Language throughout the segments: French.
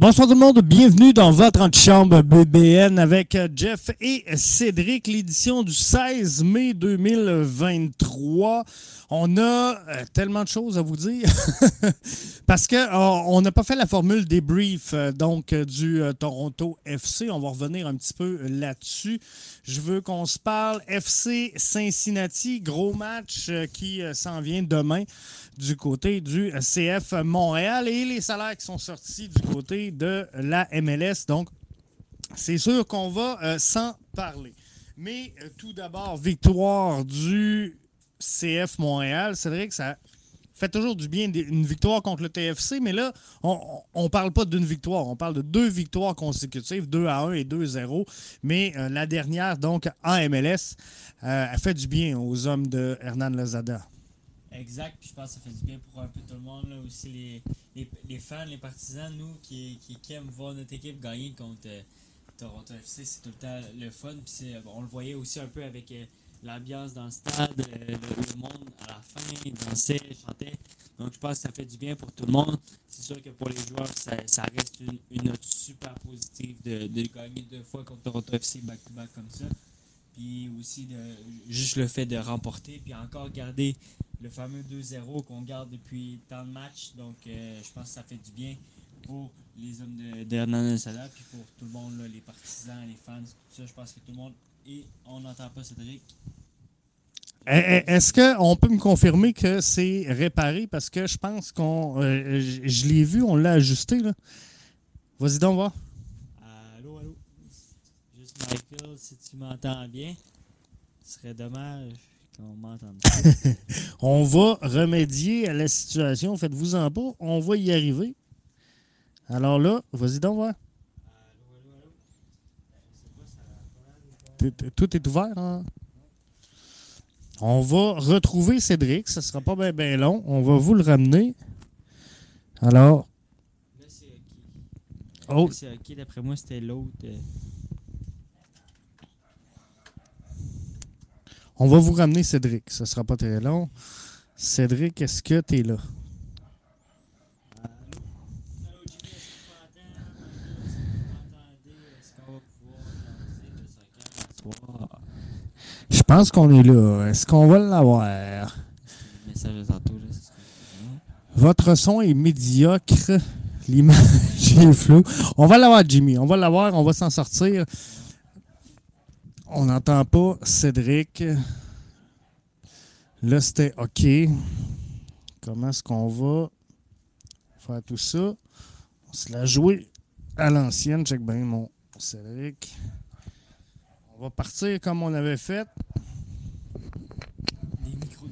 Bonsoir tout le monde, bienvenue dans votre antichambre BBN avec euh, Jeff et Cédric, l'édition du 16 mai 2023. On a euh, tellement de choses à vous dire parce que euh, on n'a pas fait la formule débrief donc du Toronto FC. On va revenir un petit peu là-dessus. Je veux qu'on se parle FC Cincinnati, gros match qui s'en vient demain du côté du CF Montréal et les salaires qui sont sortis du côté de la MLS. Donc, c'est sûr qu'on va euh, s'en parler. Mais euh, tout d'abord, victoire du CF Montréal. C'est vrai que ça fait toujours du bien une victoire contre le TFC, mais là, on ne parle pas d'une victoire, on parle de deux victoires consécutives, 2 à 1 et 2 à 0. Mais euh, la dernière, donc en MLS, a fait du bien aux hommes de Hernan Lozada. Exact, puis je pense que ça fait du bien pour un peu tout le monde, là, aussi les, les, fans, les partisans, nous qui, qui, aiment voir notre équipe gagner contre euh, Toronto FC, c'est tout le temps le fun, puis on le voyait aussi un peu avec euh, l'ambiance dans le stade, euh, le, monde à la fin dansait, chantait, donc je pense que ça fait du bien pour tout le monde. C'est sûr que pour les joueurs, ça, ça reste une, une, note super positive de, de gagner deux fois contre Toronto FC back-to-back comme ça, puis aussi de, juste le fait de remporter, puis encore garder le fameux 2-0 qu'on garde depuis tant de matchs. Donc, euh, je pense que ça fait du bien pour les hommes de, de Sada, puis pour tout le monde, les partisans, les fans, tout ça. Je pense que tout le monde. Et on n'entend pas Cédric. Eh, eh, est-ce qu'on peut me confirmer que c'est réparé? Parce que je pense qu'on. Euh, je l'ai vu, on l'a ajusté. Là. Vas-y donc voir. Allô, allô? Juste Michael, si tu m'entends bien, ce serait dommage. on va remédier à la situation. Faites-vous en pas. On va y arriver. Alors là, vas-y donc voir. Tout est ouvert. Hein? On va retrouver Cédric. Ce ne sera pas bien long. On va vous le ramener. Alors. Oh. C'est OK. D'après moi, c'était l'autre. On va vous ramener Cédric. Ce ne sera pas très long. Cédric, est-ce que tu es là? Je pense qu'on est là. Est-ce qu'on va l'avoir? Votre son est médiocre. L'image est floue. On va l'avoir, Jimmy. On va l'avoir. On va s'en sortir. On n'entend pas Cédric. Là, c'était OK. Comment est-ce qu'on va faire tout ça? On se l'a joué à l'ancienne. Check bien mon Cédric. On va partir comme on avait fait. Des micro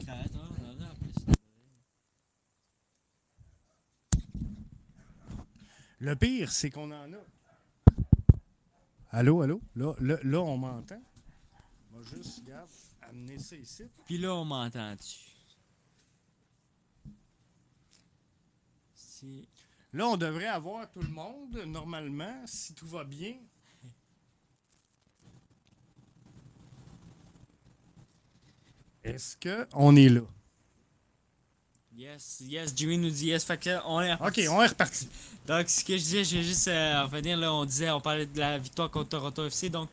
Le pire, c'est qu'on en a. Allô, allô? Là, là, on m'entend. Juste, regarde, amener ça ici. Puis là, on m'entend-tu? Là, on devrait avoir tout le monde, normalement, si tout va bien. Est-ce qu'on est là? Yes, yes, Jimmy nous dit yes, fait que on est reparti. Ok, on est reparti. Donc, ce que je disais, je vais juste euh, revenir, là, on disait, on parlait de la victoire contre Toronto FC, donc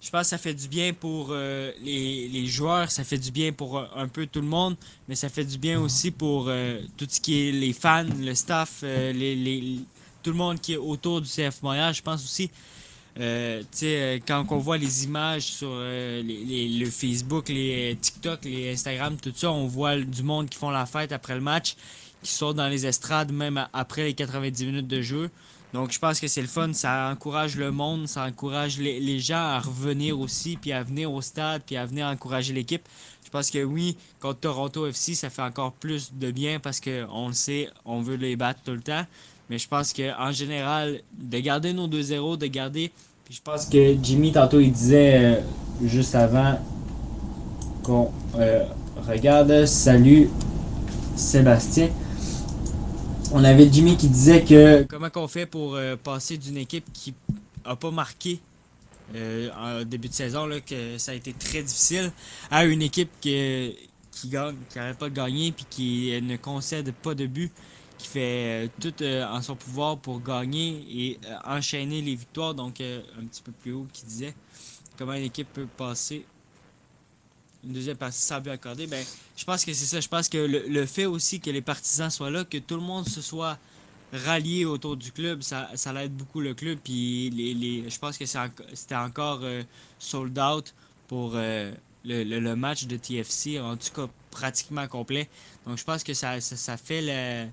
je pense que ça fait du bien pour euh, les, joueurs, ça fait du bien pour euh, un peu tout le monde, mais ça fait du bien aussi pour tout ce qui est les fans, le staff, les, tout le monde qui est autour du CF Montréal. Je pense aussi euh, euh, quand on voit les images sur euh, le Facebook, les TikTok, les Instagram, tout ça, on voit du monde qui font la fête après le match, qui sortent dans les estrades même après les 90 minutes de jeu. Donc je pense que c'est le fun, ça encourage le monde, ça encourage les, gens à revenir aussi, puis à venir au stade, puis à venir encourager l'équipe. Je pense que oui, contre Toronto FC, ça fait encore plus de bien parce qu'on le sait, on veut les battre tout le temps. Mais je pense qu'en général, de garder nos 2-0, de garder. Puis je pense que Jimmy, tantôt, il disait euh, juste avant qu'on euh, regarde. Salut, Sébastien. On avait Jimmy qui disait que comment qu'on fait pour euh, passer d'une équipe qui a pas marqué en début de saison, là, que ça a été très difficile, à une équipe qui, gagne, qui n'arrête pas de gagner puis qui ne concède pas de but qui fait tout en son pouvoir pour gagner et enchaîner les victoires. Donc, un petit peu plus haut, qui disait comment une équipe peut passer une deuxième partie sans but accordé. Ben, je pense que c'est ça. Je pense que le, fait aussi que les partisans soient là, que tout le monde se soit rallié autour du club, ça, ça l'aide beaucoup le club. Puis les, les, je pense que c'était encore euh, sold out pour euh, le, match de TFC, en tout cas pratiquement complet. Donc je pense que ça, ça, fait le.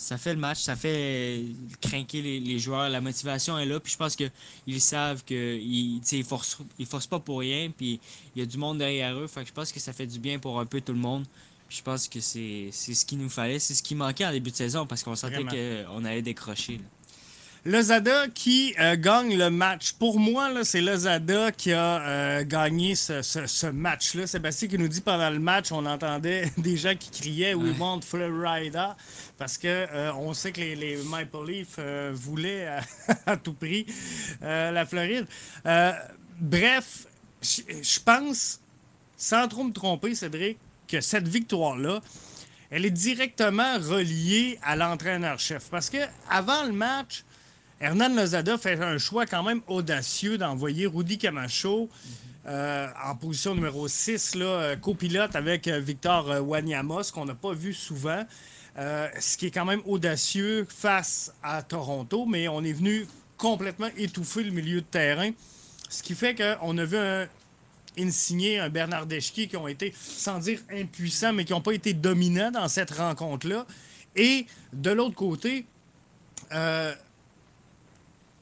Ça fait le match, ça fait craquer les, joueurs. La motivation est là. Puis je pense qu'ils savent qu'ils ne forcent, ils forcent pas pour rien. Puis il y a du monde derrière eux. Fait que je pense que ça fait du bien pour un peu tout le monde. Je pense que c'est ce qu'il nous fallait. C'est ce qui manquait en début de saison parce qu'on sentait qu'on allait décrocher. Lozada qui euh, gagne le match. Pour moi, c'est Lozada qui a euh, gagné ce, match-là. Sébastien qui nous dit pendant le match, on entendait des gens qui criaient We want Florida parce que euh, on sait que les, Maple Leafs voulaient à, tout prix la Floride. bref, je pense, sans trop me tromper, Cédric, que cette victoire-là, elle est directement reliée à l'entraîneur-chef. Parce que avant le match, Hernan Lozada fait un choix quand même audacieux d'envoyer Rudy Camacho euh, en position numéro 6, là, euh, copilote avec euh, Victor Wanyama, ce qu'on n'a pas vu souvent. ce qui est quand même audacieux face à Toronto, mais on est venu complètement étouffer le milieu de terrain. Ce qui fait qu'on a vu un, Insigné, un Bernard Deschki qui ont été, sans dire impuissants, mais qui n'ont pas été dominants dans cette rencontre-là. Et de l'autre côté,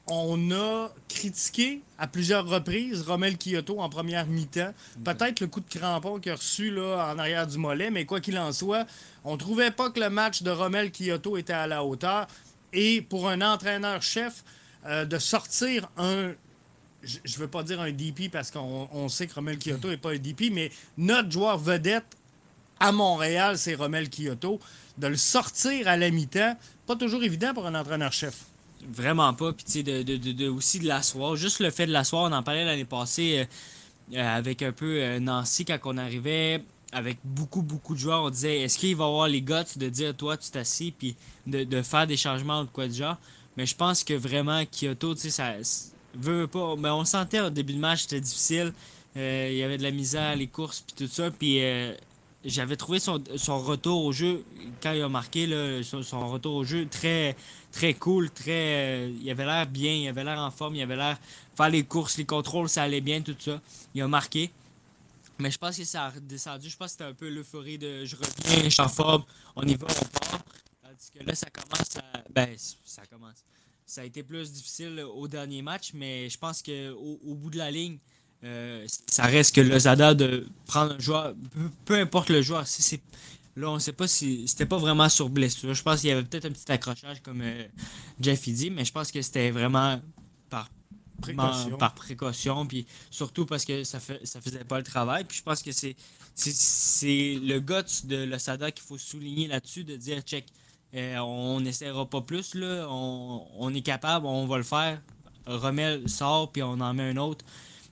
on a critiqué à plusieurs reprises Romel Kyoto en première mi-temps. Peut-être le coup de crampon qu'il a reçu là, en arrière du mollet, mais quoi qu'il en soit, on ne trouvait pas que le match de Romel Kyoto était à la hauteur. Et pour un entraîneur-chef, euh, de sortir un je ne veux pas dire un DP parce qu'on sait que Romel Kyoto n'est pas un DP, mais notre joueur vedette à Montréal, c'est Romel Kyoto. De le sortir à la mi-temps, pas toujours évident pour un entraîneur-chef. Vraiment pas. Puis, tu sais, de, aussi de l'asseoir. Juste le fait de l'asseoir, on en parlait l'année passée euh, euh, avec un peu euh, Nancy quand on arrivait avec beaucoup, beaucoup de joueurs. On disait, est-ce qu'il va avoir les guts de dire, toi, tu t'assis, puis de, faire des changements ou quoi de genre? Mais je pense que vraiment, Kyoto, tu sais, ça Veux pas, mais on sentait au début de match c'était difficile. Il y avait de la misère, les courses, puis tout ça. Puis euh, j'avais trouvé son, retour au jeu, quand il a marqué son, retour au jeu, très, très cool. très euh, Il avait l'air bien, il avait l'air en forme, il avait l'air faire les courses, les contrôles, ça allait bien, tout ça. Il a marqué. Mais je pense que ça a redescendu. Je pense que c'était un peu l'euphorie de je reviens, je suis en forme, on y va, on part. Tandis que là, ça commence à. Ben, ça commence ça a été plus difficile au dernier match, mais je pense qu'au au bout de la ligne, euh, ça reste que le Zada de prendre un joueur, peu, importe le joueur. Là, on ne sait pas si c'était pas vraiment sur blessure. Je pense qu'il y avait peut-être un petit accrochage comme euh, Jeff dit, mais je pense que c'était vraiment par précaution. par précaution, puis surtout parce que ça fait, ça faisait pas le travail. Puis je pense que c'est c'est le guts de l'Osada qu'il faut souligner là-dessus, de dire check euh, on n'essaiera pas plus. Là. On, est capable, on va le faire. Remel sort, puis on en met un autre.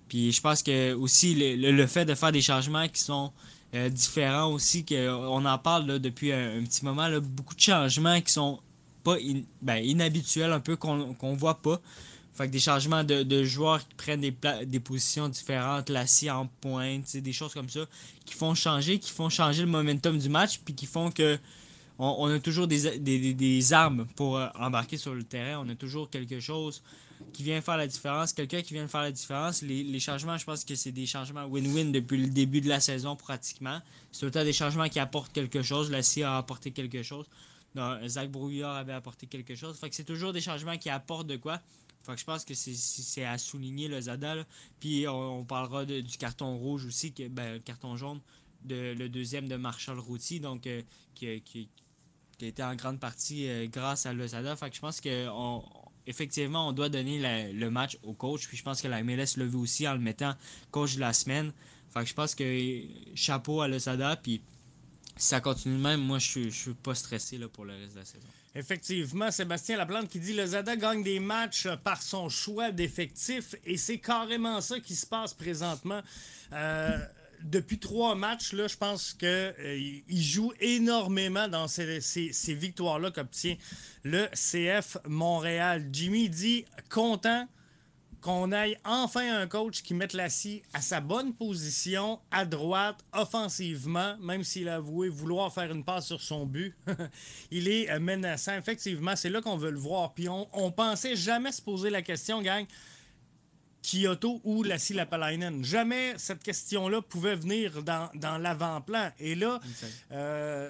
Puis je pense que aussi le, fait de faire des changements qui sont euh, différents aussi, qu'on en parle depuis un, petit moment, beaucoup de changements qui sont pas ben, inhabituels, un peu qu'on ne voit pas. Fait que des changements de, joueurs qui prennent des, des positions différentes, Lassie en pointe, des choses comme ça, qui font changer, qui font changer le momentum du match, puis qui font que on, a toujours des, armes pour euh, embarquer sur le terrain. On a toujours quelque chose qui vient faire la différence, quelqu'un qui vient faire la différence. Les, changements, je pense que c'est des changements win-win depuis le début de la saison pratiquement. C'est le temps des changements qui apportent quelque chose. La CIA a apporté quelque chose. Zach Brouillard avait apporté quelque chose. Fait que c'est toujours des changements qui apportent de quoi. Fait que je pense que c'est à souligner le Zada. Puis on, parlera du carton rouge aussi, que, ben, carton jaune, de, le deuxième de Marshall Routy, donc euh, qui, qui a été en grande partie euh, grâce à Lozada. Fait que je pense que effectivement, on doit donner le match au coach. Puis je pense que la MLS l'a vu aussi en le mettant coach de la semaine. Fait que je pense que chapeau à Lozada. Puis si ça continue même, moi, je suis, suis pas stressé là, pour le reste de la saison. Effectivement, Sébastien Laplante qui dit Lozada gagne des matchs par son choix d'effectifs et c'est carrément ça qui se passe présentement. Euh, depuis trois matchs, là, je pense qu'il euh, joue énormément dans ces, ces victoires-là qu'obtient le CF Montréal. Jimmy dit content qu'on aille enfin un coach qui mette la scie à sa bonne position, à droite, offensivement, même s'il a avoué vouloir faire une passe sur son but. il est menaçant. Effectivement, c'est là qu'on veut le voir. Puis on, on pensait jamais se poser la question, gang. Kyoto ou la Lapalainen. Jamais cette question-là pouvait venir dans, l'avant-plan. Et là, euh,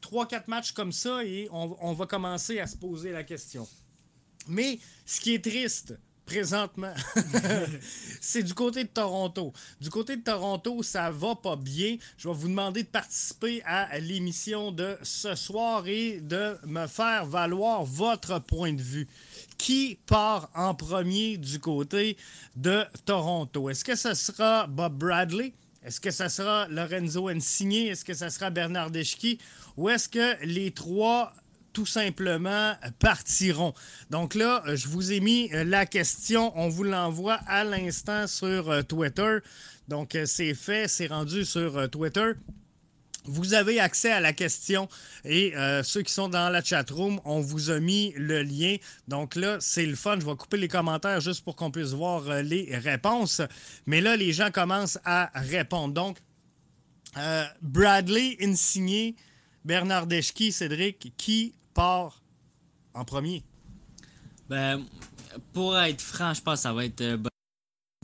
trois, quatre matchs comme ça, et on, on, va commencer à se poser la question. Mais ce qui est triste, présentement, c'est du côté de Toronto. Du côté de Toronto, ça va pas bien. Je vais vous demander de participer à l'émission de ce soir et de me faire valoir votre point de vue. Qui part en premier du côté de Toronto? Est-ce que ce sera Bob Bradley? Est-ce que ce sera Lorenzo Insigne? Est-ce que ce sera Bernard Deschki? Ou est-ce que les trois tout simplement partiront? Donc là, je vous ai mis euh, la question. On vous l'envoie à l'instant sur euh, Twitter. Donc euh, c'est fait, c'est rendu sur Twitter. Vous avez accès à la question et ceux qui sont dans la chat room, on vous a mis le lien. Donc là, c'est le fun. Je vais couper les commentaires juste pour qu'on puisse voir les réponses. Mais là, les gens commencent à répondre. Donc, Bradley, Insigné, Bernard Deschki, Cédric, qui part en premier? Ben, pour être franc, je pense que ça va être euh,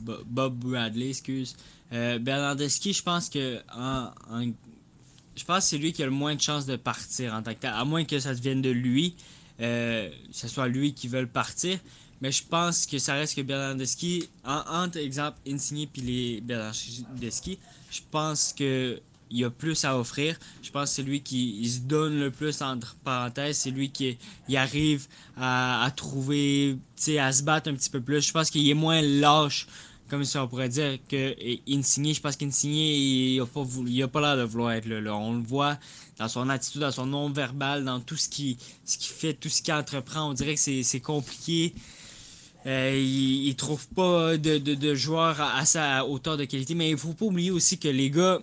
Bob Bradley, excuse. Euh, Bernardeschi, je pense que je pense c'est lui qui a le moins de chances de partir en tant que tel, à moins que ça vienne de lui, euh, que ce soit lui qui veut partir. Mais je pense que ça reste que Bernardeschi, entre exemple Insigné et les Bernardeschi, je pense que il a plus à offrir. Je pense que c'est lui qui se donne le plus entre parenthèses. C'est lui qui arrive à, trouver, à se battre un petit peu plus. Je pense qu'il est moins lâche, comme ça on pourrait dire, que Insigné. Je pense qu'Insigné, il n'a pas, l'air de vouloir être là, On le voit dans son attitude, dans son non-verbal, dans tout ce qu'il ce qui fait, tout ce qu'il entreprend. On dirait que c'est compliqué. Euh, il, ne trouve pas de, de, joueurs à, sa hauteur de qualité, mais il faut pas oublier aussi que les gars,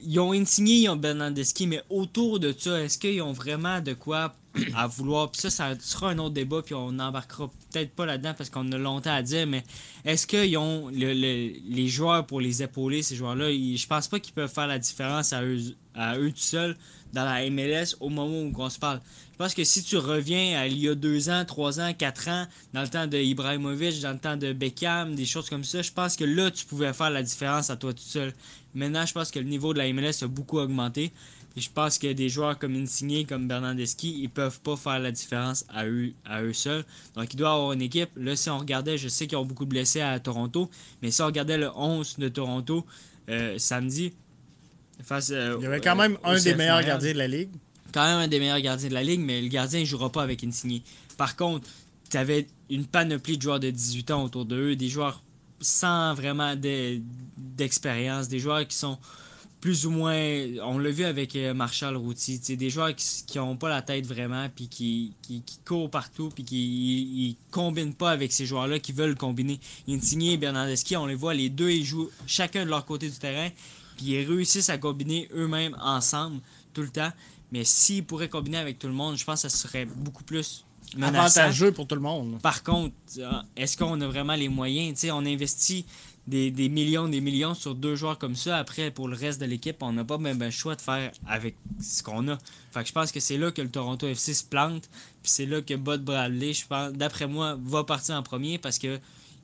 ils ont Insigné, ils ont Bernardeschi, mais autour de ça, est-ce qu'ils ont vraiment de quoi à vouloir Puis ça, ça sera un autre débat, puis on n'embarquera peut-être pas là-dedans parce qu'on a longtemps à dire, mais est-ce qu'ils ont les joueurs pour les épauler, ces joueurs-là? Je pense pas qu'ils peuvent faire la différence à eux, à eux tout seuls dans la MLS au moment où on se parle. Je pense que si tu reviens à il y a deux ans, trois ans, quatre ans, dans le temps de Ibrahimovic, dans le temps de Beckham, des choses comme ça, je pense que là, tu pouvais faire la différence à toi tout seul. Maintenant, je pense que le niveau de la MLS a beaucoup augmenté. Et je pense que des joueurs comme Insigne, comme Bernardeschi, ils peuvent pas faire la différence à eux, à eux seuls. Donc, il doit avoir une équipe. Là, si on regardait, je sais qu'ils ont beaucoup de blessés à Toronto, mais si on regardait le 11 de Toronto euh, samedi, face, euh, il y avait quand même un des meilleurs gardiens de la ligue. Quand même un des meilleurs gardiens de la ligue, mais le gardien ne jouera pas avec Insigne. Par contre, tu avais une panoplie de joueurs de 18 ans autour d'eux, des joueurs sans vraiment d'expérience, des joueurs qui sont plus ou moins, on l'a vu avec euh, Marshall Routy, des joueurs qui n'ont pas la tête vraiment, puis qui, qui, courent partout, puis qui ne combinent pas avec ces joueurs-là qui veulent combiner. Insigne et Bernardeschi, on les voit, les deux, ils jouent chacun de leur côté du terrain, puis ils réussissent à combiner eux-mêmes ensemble tout le temps. Mais s'ils pourraient combiner avec tout le monde, je pense que ça serait beaucoup plus avantageux pour tout le monde. Par contre, euh, est-ce qu'on a vraiment les moyens? on investit des, des, millions, des millions sur deux joueurs comme ça. Après, pour le reste de l'équipe, on n'a pas même le choix de faire avec ce qu'on a. Fait que je pense que c'est là que le Toronto FC se plante. Puis c'est là que Bud Bradley, je pense, d'après moi, va partir en premier parce que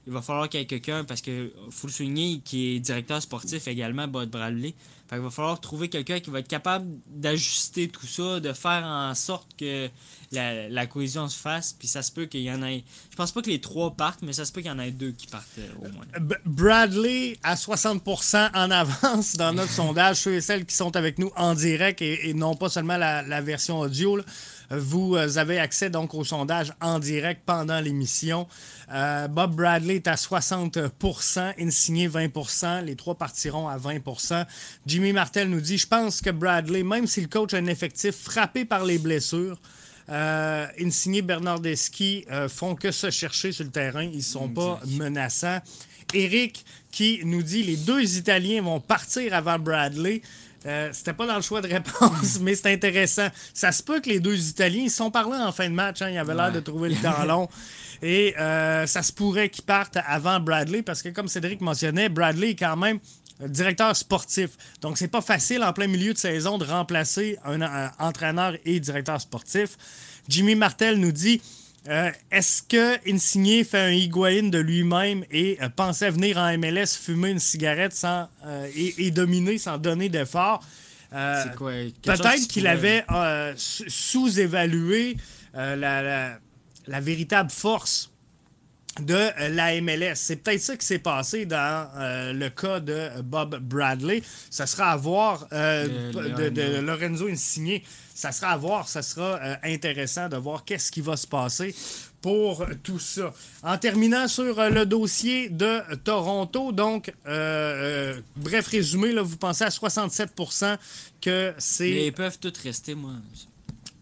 il va falloir qu'il y ait quelqu'un, parce que faut le souligner, qui est directeur sportif également, Bud Bradley. Fait il va falloir trouver quelqu'un qui va être capable d'ajuster tout ça, de faire en sorte que la, cohésion se fasse. Puis ça se peut qu'il y en ait. Je pense pas que les trois partent, mais ça se peut qu'il y en ait deux qui partent euh, au moins. Bradley à 60% en avance dans notre sondage, ceux et celles qui sont avec nous en direct et, non pas seulement la, version audio. Vous euh, avez accès donc au sondage en direct pendant l'émission. Euh, Bob Bradley est à 60% Insigné 20% Les trois partiront à 20% Jimmy Martel nous dit Je pense que Bradley, même si le coach a un effectif frappé par les blessures, euh, Insigné Bernardeschi euh, font que se chercher sur le terrain. Ils ne sont pas menaçants. Eric qui nous dit les deux Italiens vont partir avant Bradley. Euh, c'était pas dans le choix de réponse, mais c'est intéressant. Ça se peut que les deux Italiens, ils sont parlés en fin de match. Hein, ils avaient l'air de trouver le temps long. Et euh, ça se pourrait qu'ils partent avant Bradley parce que, comme Cédric mentionnait, Bradley est quand même directeur sportif. Donc, c'est pas facile en plein milieu de saison de remplacer un, entraîneur et directeur sportif. Jimmy Martel nous dit euh, Est-ce que Insigné fait un Higuain de lui-même et euh, pensait venir en MLS fumer une cigarette sans, et, dominer sans donner d'effort Peut-être qu'il avait sous-évalué la la véritable force de euh, la MLS. C'est peut-être ça qui s'est passé dans euh, le cas de Bob Bradley. Ça sera à voir euh, de, Lorenzo Insigné. Ça sera à voir. Ça sera intéressant de voir qu'est-ce qui va se passer pour tout ça. En terminant sur le dossier de Toronto, donc, bref résumé, là, vous pensez à 67% que c'est... Mais ils peuvent tous rester, moi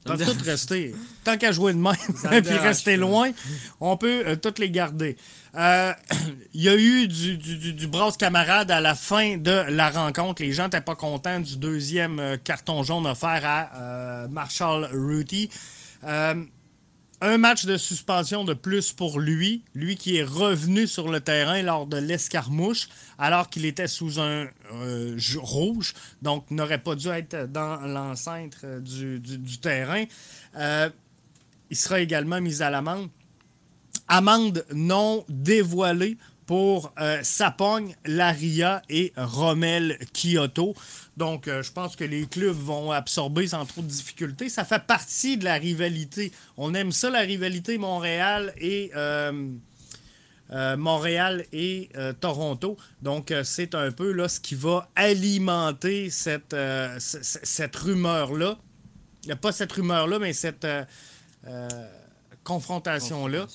peuvent toutes rester. Tant qu'à jouer de même et puis rester loin, on peut euh, toutes les garder. Euh, il y a eu du, du, du, camarade à la fin de la rencontre. Les gens n'étaient pas contents du deuxième euh, carton jaune offert à Marshall Rudy un match de suspension de plus pour lui, lui qui est revenu sur le terrain lors de l'escarmouche, alors qu'il était sous un euh, rouge, donc n'aurait pas dû être dans l'enceinte euh, du, terrain. Euh, il sera également mis à l'amende. Amende non dévoilée pour Sapogne, Laria et Rommel Kyoto. Donc, euh, je pense que les clubs vont absorber sans trop de difficultés. Ça fait partie de la rivalité. On aime ça, la rivalité Montréal et, euh, euh, Montréal et Toronto. Donc, c'est un peu là, ce qui va alimenter cette, cette rumeur-là. Pas cette rumeur-là, mais cette confrontation-là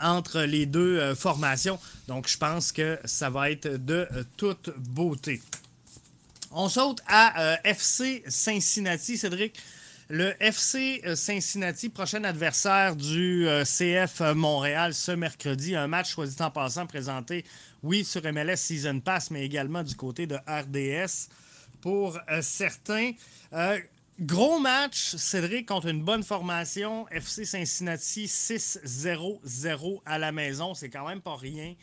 entre les deux formations. Donc, je pense que ça va être de toute beauté. On saute à euh, FC Cincinnati, Cédric. Le FC euh, Cincinnati, prochain adversaire du euh, CF Montréal ce mercredi. Un match, choisi en passant, présenté, oui, sur MLS Season Pass, mais également du côté de RDS pour certains. Gros match, Cédric, contre une bonne formation. FC Cincinnati 6-0-0 à la maison. C'est quand même pas rien.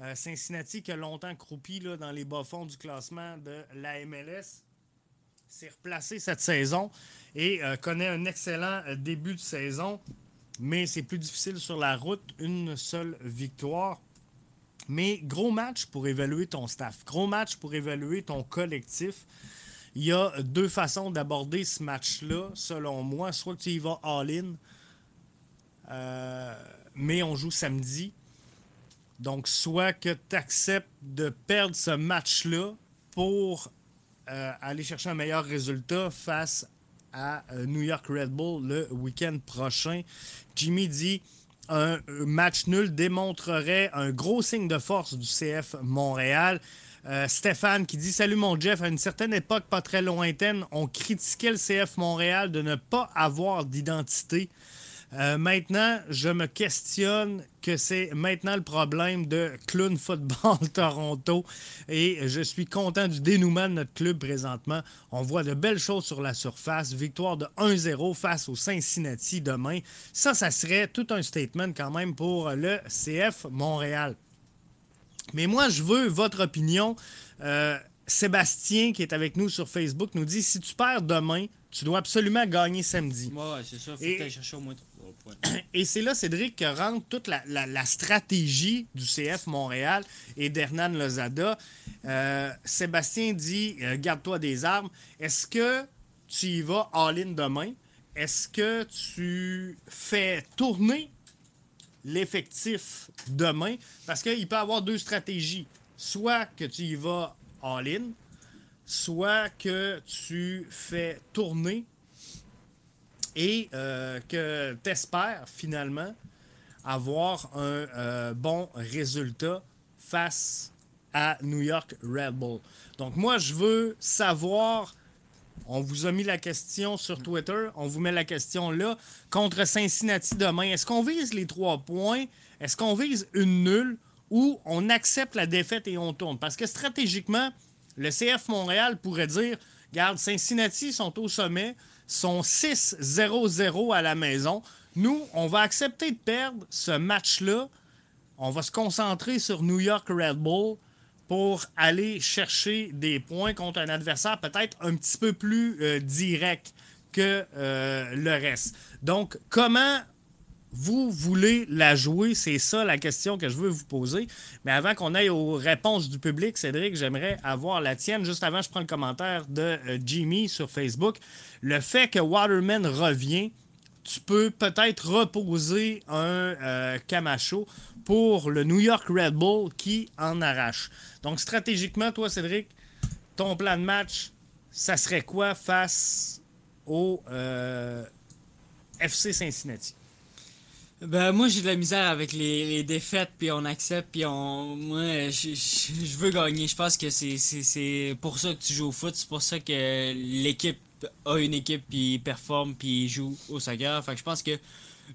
Euh, Cincinnati, qui a longtemps croupi dans les bas-fonds du classement de la MLS, s'est replacé cette saison et euh, connaît un excellent euh, début de saison. Mais c'est plus difficile sur la route, une seule victoire. Mais gros match pour évaluer ton staff, gros match pour évaluer ton collectif. Il y a deux façons d'aborder ce match-là, selon moi. Soit tu y vas all-in, mais on joue samedi. Donc, soit que tu acceptes de perdre ce match-là pour euh, aller chercher un meilleur résultat face à euh, New York Red Bull le week-end prochain. Jimmy dit un match nul démontrerait un gros signe de force du CF Montréal. Euh, Stéphane qui dit Salut mon Jeff, à une certaine époque pas très lointaine, on critiquait le CF Montréal de ne pas avoir d'identité. Euh, maintenant, je me questionne que c'est maintenant le problème de Clown Football Toronto et je suis content du dénouement de notre club présentement. On voit de belles choses sur la surface. Victoire de 1-0 face au Cincinnati demain. Ça, ça serait tout un statement quand même pour le CF Montréal. Mais moi, je veux votre opinion. Euh, Sébastien, qui est avec nous sur Facebook, nous dit si tu perds demain, tu dois absolument gagner samedi. Ouais, c'est ça. Faut que chercher au moins et c'est là, Cédric, que rentre toute la, stratégie du CF Montréal et d'Hernan Lozada. Euh, Sébastien dit euh, Garde-toi des armes. Est-ce que tu y vas all-in demain? Est-ce que tu fais tourner l'effectif demain? Parce qu'il peut avoir deux stratégies. Soit que tu y vas all-in, soit que tu fais tourner et euh, que tu espères finalement avoir un euh, bon résultat face à New York Red Bull. Donc moi, je veux savoir, on vous a mis la question sur Twitter, on vous met la question là, contre Cincinnati demain, est-ce qu'on vise les trois points? Est-ce qu'on vise une nulle? ou on accepte la défaite et on tourne? Parce que stratégiquement, le CF Montréal pourrait dire, garde, Cincinnati sont au sommet, sont 6-0-0 à la maison. Nous, on va accepter de perdre ce match-là. On va se concentrer sur New York Red Bull pour aller chercher des points contre un adversaire peut-être un petit peu plus euh, direct que euh, le reste. Donc, comment vous voulez la jouer? C'est ça la question que je veux vous poser. Mais avant qu'on aille aux réponses du public, Cédric, j'aimerais avoir la tienne. Juste avant, je prends le commentaire de euh, Jimmy sur Facebook. Le fait que Waterman revient, tu peux peut-être reposer un Camacho pour le New York Red Bull qui en arrache. Donc, stratégiquement, toi, Cédric, ton plan de match, ça serait quoi face au euh, FC Cincinnati? Ben, moi, j'ai de la misère avec les, défaites, puis on accepte, puis on. Moi, je veux gagner. Je pense que c'est pour ça que tu joues au foot. C'est pour ça que l'équipe a une équipe, puis performe, puis joue au soccer. Fait que je pense que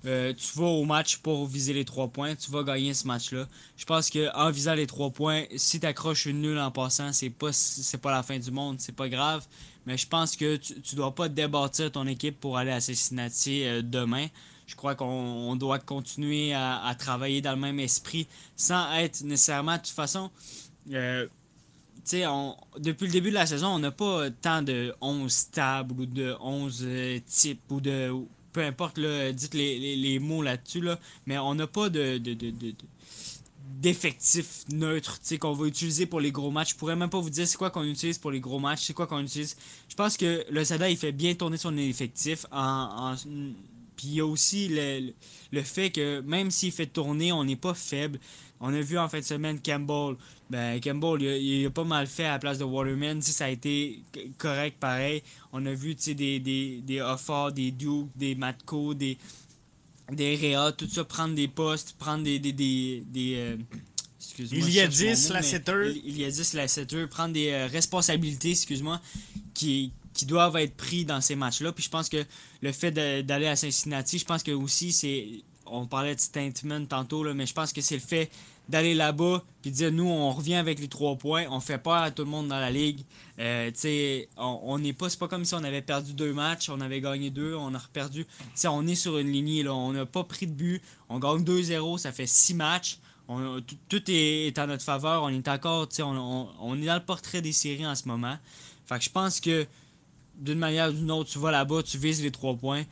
euh, tu vas au match pour viser les trois points, tu vas gagner ce match-là. Je pense qu'en visant les trois points, si tu accroches une nulle en passant, c'est pas, c'est pas la fin du monde, c'est pas grave. Mais je pense que tu, tu dois pas débattre ton équipe pour aller à Cincinnati euh, demain. Je crois qu'on doit continuer à, travailler dans le même esprit sans être nécessairement, de toute façon. Euh, on, depuis le début de la saison, on n'a pas tant de 11 stables ou de 11 types ou de peu importe, là, dites les, mots là-dessus, là, mais on n'a pas de, de, de, d'effectif neutre qu'on va utiliser pour les gros matchs. Je pourrais même pas vous dire c'est quoi qu'on utilise pour les gros matchs, c'est quoi qu'on utilise. Je pense que le Sada il fait bien tourner son effectif en, puis il y a aussi le, le fait que même s'il fait tourner, on n'est pas faible. On a vu en fin de semaine Campbell. Ben, Campbell, il a, pas mal fait à la place de Waterman. Ça a été correct pareil. On a vu des, des, des Offord, des Duke, des Matko, des, des Réa, tout ça, prendre des postes, prendre des. des, des, des euh, il y a 10 la setter. Il, y a 10 la setter. Prendre des euh, responsabilités, excuse-moi, qui, qui doivent être pris dans ces matchs-là. Puis je pense que le fait d'aller à Cincinnati, je pense que aussi c'est. On parlait de statement tantôt, là, mais je pense que c'est le fait d'aller là-bas puis dire nous on revient avec les trois points, on fait pas à tout le monde dans la ligue. Euh, on n'est pas c'est pas comme si on avait perdu deux matchs, on avait gagné deux, on a perdu. on est sur une lignée là, on n'a pas pris de but, on gagne 2-0, ça fait six matchs. tout est, en notre faveur, on est encore, on, est dans le portrait des séries en ce moment. Fait je pense que d'une manière ou d'une autre, tu vas là-bas, tu vises les trois points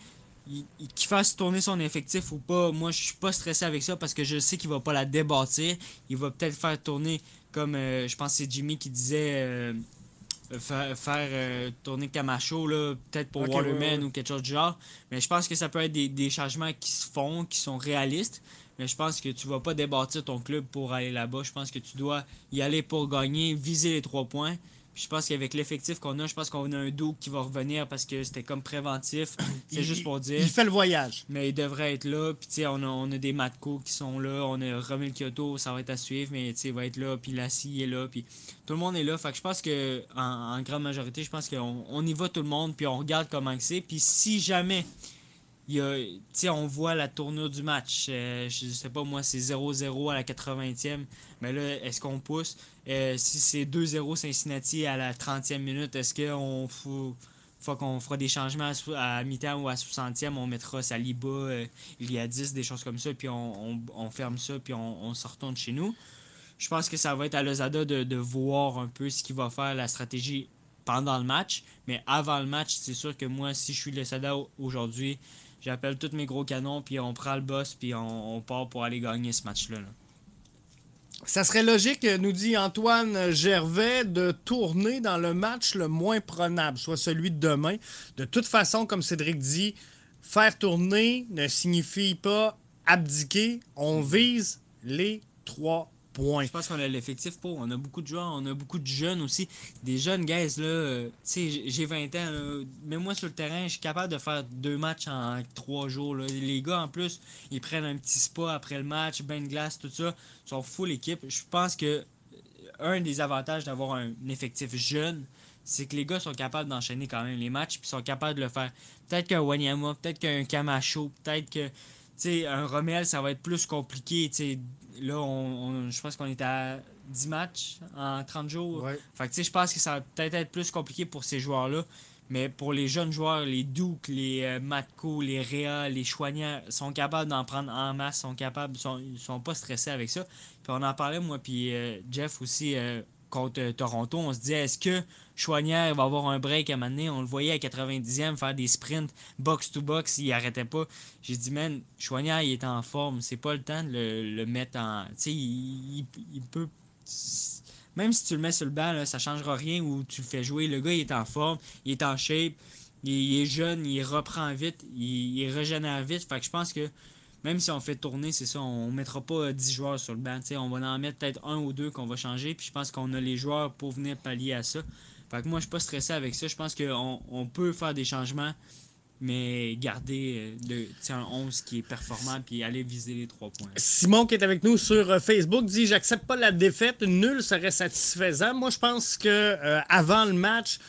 qu'il fasse tourner son effectif ou pas, moi je suis pas stressé avec ça parce que je sais qu'il va pas la débâtir. Il va peut-être faire tourner comme euh, je pense que c'est Jimmy qui disait euh, faire, euh, tourner Camacho peut-être pour Waterman ou quelque chose du genre. Mais je pense que ça peut être des, des, changements qui se font, qui sont réalistes. Mais je pense que tu vas pas débâtir ton club pour aller là-bas. Je pense que tu dois y aller pour gagner, viser les trois points je pense qu'avec l'effectif qu'on a, je pense qu'on a un Doug qui va revenir parce que c'était comme préventif. C'est juste pour dire. Il fait le voyage. Mais il devrait être là. Puis, tu sais, on a, on a des Matko qui sont là. On a Romel Kyoto, ça va être à suivre. Mais, tu sais, il va être là. Puis, Lassie est là. Puis, tout le monde est là. Fait que je pense que, en, grande majorité, je pense qu'on on y va tout le monde. Puis, on regarde comment c'est. Puis, si jamais. On voit la tournure du match. Euh, je sais pas, moi, c'est 0-0 à la 80e. Mais là, est-ce qu'on pousse? Euh, si c'est 2-0 Cincinnati à la 30e minute, est-ce qu'on faut qu'on fera des changements à, mi-temps ou à 60e, on mettra Saliba, euh, il y a 10, des choses comme ça, puis on, ferme ça, puis on, on se retourne chez nous. Je pense que ça va être à Lozada de, de voir un peu ce qu'il va faire, la stratégie pendant le match. Mais avant le match, c'est sûr que moi, si je suis Lozada aujourd'hui, j'appelle tous mes gros canons, puis on prend le boss, puis on, part pour aller gagner ce match-là. là ça serait logique, nous dit Antoine Gervais, de tourner dans le match le moins prenable, soit celui de demain. De toute façon, comme Cédric dit, faire tourner ne signifie pas abdiquer. On vise les trois je pense qu'on a l'effectif pour. On a beaucoup de joueurs, on a beaucoup de jeunes aussi. Des jeunes guys, là. Tu sais, j'ai 20 ans. mais moi, sur le terrain, je suis capable de faire deux matchs en trois jours. Les gars, en plus, ils prennent un petit spa après le match, bain de glace, tout ça. Ils sont full équipe. Je pense que euh, un des avantages d'avoir un effectif jeune, c'est que les gars sont capables d'enchaîner quand même les matchs, puis sont capables de le faire. Peut-être qu'un Wanyama, peut-être qu'un Camacho, peut-être que, tu sais, un Rommel, ça va être plus compliqué, tu sais, là, on, je pense qu'on est à 10 matchs en 30 jours. Ouais. Fait que, tu sais, je pense que ça va peut-être être plus compliqué pour ces joueurs-là. Mais pour les jeunes joueurs, les Duke, les euh, Matko, les Réa, les Choignards, sont capables d'en prendre en masse, sont capables, sont, sont pas stressés avec ça. Puis on en parlait, moi, puis euh, Jeff aussi, euh, contre euh, Toronto. On se disait, est-ce que Choignard va avoir un break à un? On le voyait à 90e faire des sprints box-to-box, il arrêtait pas. J'ai dit, man, Choignard, il est en forme. C'est pas le temps de le, mettre en. Tu sais, il, peut. Même si tu le mets sur le banc, ça changera rien ou tu le fais jouer. Le gars, il est en forme, il est en shape, il, est jeune, il reprend vite, il, il régénère vite. Fait que je pense que même si on fait tourner, c'est ça, on mettra pas euh, 10 joueurs sur le banc. on va en mettre peut-être un ou deux qu'on va changer. Puis je pense qu'on a les joueurs pour venir pallier à ça. Fait que moi, je suis pas stressé avec ça. Je pense qu'on on peut faire des changements, mais garder euh, le, un 11 qui est performant puis aller viser les 3 points. Simon qui est avec nous sur euh, Facebook dit j'accepte pas la défaite, nul serait satisfaisant. Moi je pense que euh, avant le match,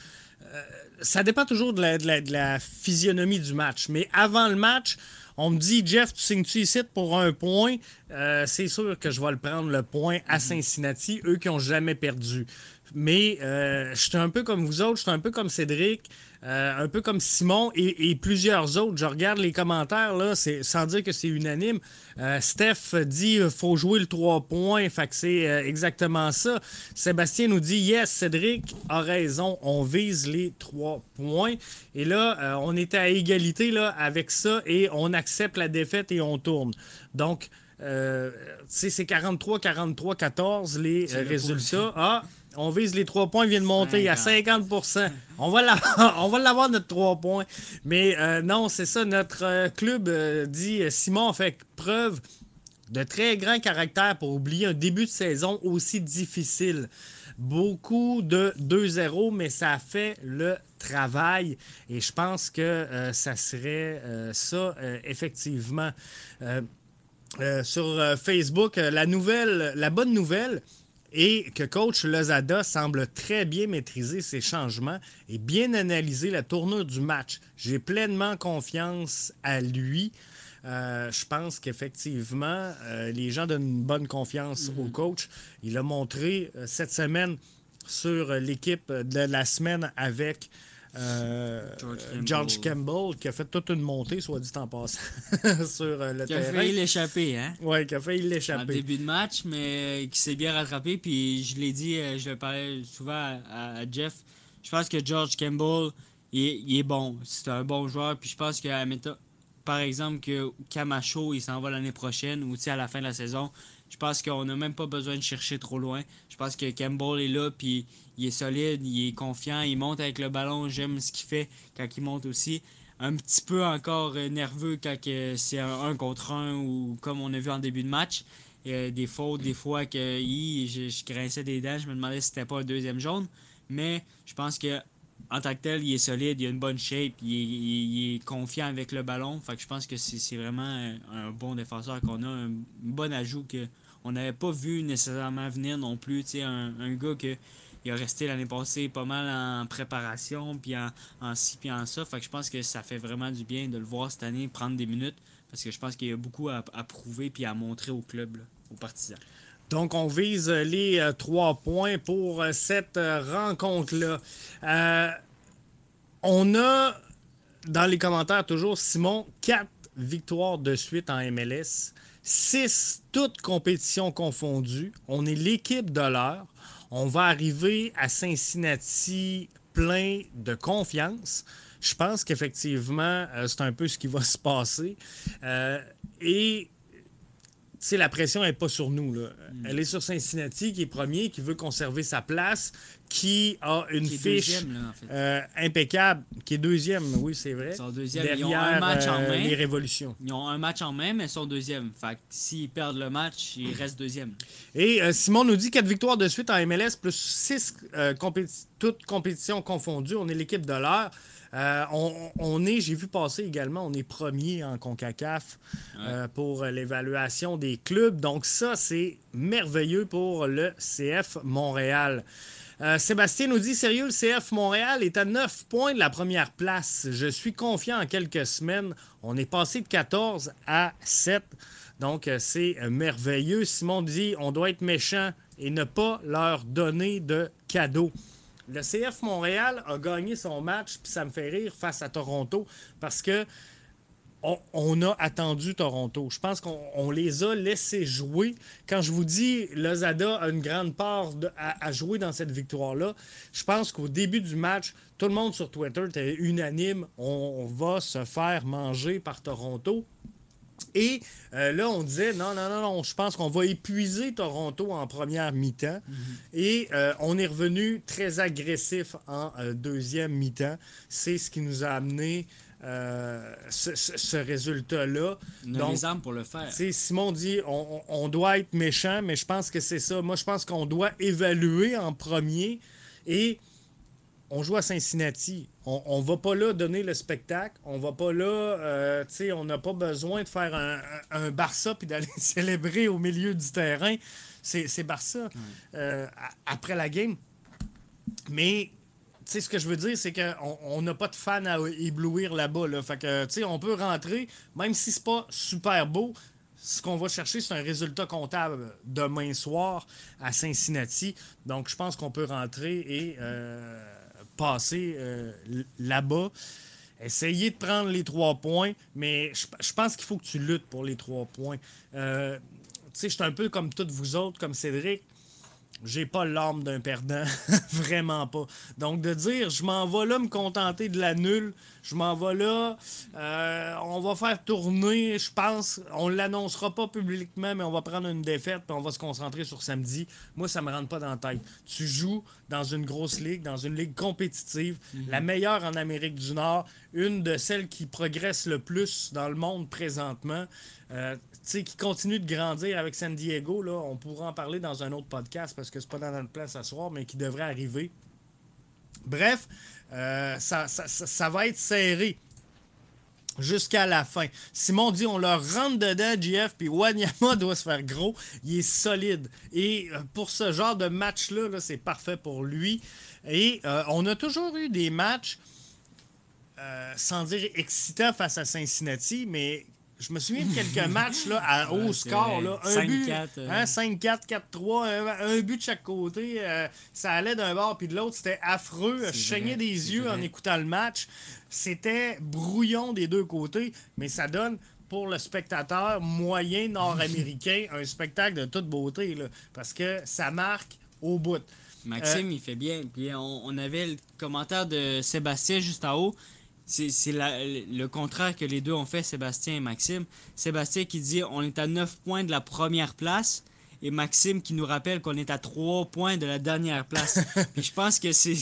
euh, ça dépend toujours de la physionomie du match, mais avant le match, on me dit Jeff, tu signes-tu ici pour un point? Euh, C'est sûr que je vais le prendre le point à Cincinnati, eux qui ont jamais perdu. Mais euh, je suis un peu comme vous autres, je suis un peu comme Cédric, euh, un peu comme Simon et, et plusieurs autres. Je regarde les commentaires, là, c'est, sans dire que c'est unanime. Euh, Steph dit qu'il faut jouer le 3 points, fait que c'est euh, exactement ça. Sébastien nous dit Yes, Cédric a raison, on vise les 3 points. Et là, euh, on était à égalité là, avec ça et on accepte la défaite et on tourne. Donc, euh, c'est 43, 43, 14 les euh, résultats. Ah, on vise les 3 points, il vient de monter à 50. 50 On va l'avoir, on va l'avoir notre 3 points. Mais euh, non, c'est ça, notre euh, club euh, dit Simon fait preuve de très grand caractère pour oublier un début de saison aussi difficile. Beaucoup de 2-0, mais ça fait le travail. Et je pense que euh, ça serait ça, effectivement. Sur Facebook, la nouvelle, la bonne nouvelle est que coach Lozada semble très bien maîtriser ses changements et bien analyser la tournure du match. J'ai pleinement confiance à lui. Euh, je pense qu'effectivement, euh, les gens donnent une bonne confiance au coach. Il a montré euh, cette semaine sur l'équipe de la semaine avec euh, George euh, Campbell. George Campbell, qui a fait toute une montée, soit dit en passant, sur euh, le Qui a terrain. failli l'échapper, hein? Oui, qui a failli En l'échapper. début de match, mais qui s'est bien rattrapé. Puis je l'ai dit, je le parlais souvent à, Jeff. Je pense que George Campbell, il est, il est bon. C'est un bon joueur. Puis je pense que, par exemple, que Camacho, il s'en va l'année prochaine ou à la fin de la saison. Je pense qu'on n'a même pas besoin de chercher trop loin. Je pense que Campbell est là, puis il est solide, il est confiant, il monte avec le ballon. J'aime ce qu'il fait quand il monte aussi. Un petit peu encore euh, nerveux quand c'est un 1 contre 1 ou comme on a vu en début de match. Euh, des fautes, des fois que je, grinçais des dents, je me demandais si c'était pas un deuxième jaune. Mais je pense que en tant que tel, il est solide, il a une bonne shape, il est, confiant avec le ballon. Fait que je pense que c'est c'est vraiment un, un bon défenseur qu'on a, un bon ajout que on n'avait pas vu nécessairement venir non plus. Un, un gars que a resté l'année passée pas mal en préparation, puis en, en ci, puis en ça. Fait que je pense que ça fait vraiment du bien de le voir cette année prendre des minutes, parce que je pense qu'il y a beaucoup à, prouver puis à montrer au club, aux partisans. Donc, on vise les euh, trois points pour euh, cette euh, rencontre-là. On a, dans les commentaires toujours, Simon, quatre victoires de suite en MLS. Six, toutes compétitions confondues. On est l'équipe de l'heure. On va arriver à Cincinnati plein de confiance. Je pense qu'effectivement, euh, c'est un peu ce qui va se passer. Euh, sais, la pression n'est pas sur nous. Là. Mm. Elle est sur Cincinnati, qui est premier, qui veut conserver sa place, qui a une Qui fiche deuxième, là, en fait. euh, impeccable, qui est deuxième, oui, c'est vrai. Ils sont deuxième. Derrière Ils ont un match en euh, main. les révolutions. Ils ont un match en main, mais ils sont deuxième. Fait s'ils perdent le match, ils restent deuxième. Et euh, Simon nous dit quatre victoires de suite en MLS, plus six euh, compéti- toutes compétitions confondues. On est l'équipe de l'heure. Euh, on, on est, j'ai vu passer également, on est premier en CONCACAF euh, pour l'évaluation des clubs. Donc ça, c'est merveilleux pour le CF Montréal. Euh, Sébastien nous dit sérieux, le CF Montréal est à 9 points de la première place. Je suis confiant en quelques semaines. On est passé de 14 à 7 Donc, c'est merveilleux. Simon dit on doit être méchant et ne pas leur donner de cadeaux. Le CF Montréal a gagné son match, puis ça me fait rire face à Toronto parce que on, a attendu Toronto. Je pense qu'on les a laissés jouer. Quand je vous dis Lozada a une grande part à, jouer dans cette victoire-là, je pense qu'au début du match, tout le monde sur Twitter était unanime. On, va se faire manger par Toronto. Et euh, là, on disait non, non, non, non, je pense qu'on va épuiser Toronto en première mi-temps. Mm-hmm. Et euh, on est revenu très agressif en euh, deuxième mi-temps. C'est ce qui nous a amené euh, ce, résultat-là. On a les armes pour le faire. Simon dit on, doit être méchant, mais je pense que c'est ça. Moi, je pense qu'on doit évaluer en premier et on joue à Cincinnati. On ne va pas là donner le spectacle. On va pas là, euh, tu sais, on n'a pas besoin de faire un, un, Barça puis d'aller célébrer au milieu du terrain. C'est Barça euh, après la game. Mais sais, ce que je veux dire, c'est qu'on n'a pas de fans à éblouir là-bas. Là. Fait que, tu sais, on peut rentrer, même si c'est pas super beau, ce qu'on va chercher, c'est un résultat comptable demain soir à Cincinnati. Donc, je pense qu'on peut rentrer et euh, passer euh, là-bas. Essayer de prendre les trois points, mais je, pense qu'il faut que tu luttes pour les trois points. Euh, tu sais, je suis un peu comme toutes vous autres, comme Cédric j'ai pas l'âme d'un perdant. Vraiment pas. Donc, de dire, je m'en vais là me contenter de la nulle, je m'en vais là, euh, on va faire tourner, je pense, on l'annoncera pas publiquement, mais on va prendre une défaite, puis on va se concentrer sur samedi. Moi, ça me rentre pas dans la tête. Tu joues dans une grosse ligue, dans une ligue compétitive, mhm. la meilleure en Amérique du Nord, une de celles qui progresse le plus dans le monde présentement. Euh, qui continue de grandir avec San Diego, là, on pourra en parler dans un autre podcast parce que c'est pas dans notre place à soir, mais qui devrait arriver. Bref, euh, ça, ça, va être serré jusqu'à la fin. Simon dit on leur rentre dedans, GF, puis Wanyama doit se faire gros. Il est solide. Et euh, pour ce genre de match-là, -là, c'est parfait pour lui. Et euh, on a toujours eu des matchs, sans dire excitants face à Cincinnati, mais je me souviens de quelques matchs là, à haut score. Là, un 5, but, 4, 5-4, 4-3, un, but de chaque côté. Euh, ça allait d'un bord puis de l'autre. C'était affreux. Je saignais des yeux en écoutant le match. C'était brouillon des deux côtés, mais ça donne pour le spectateur moyen nord-américain un spectacle de toute beauté. Là, parce que ça marque au bout. Maxime, euh, il fait bien. Puis on, on, avait le commentaire de Sébastien juste en haut c'est le contraire que les deux ont fait, Sébastien et Maxime. Sébastien qui dit on est à 9 points de la première place et Maxime qui nous rappelle qu'on est à 3 points de la dernière place. Puis je pense que c'est.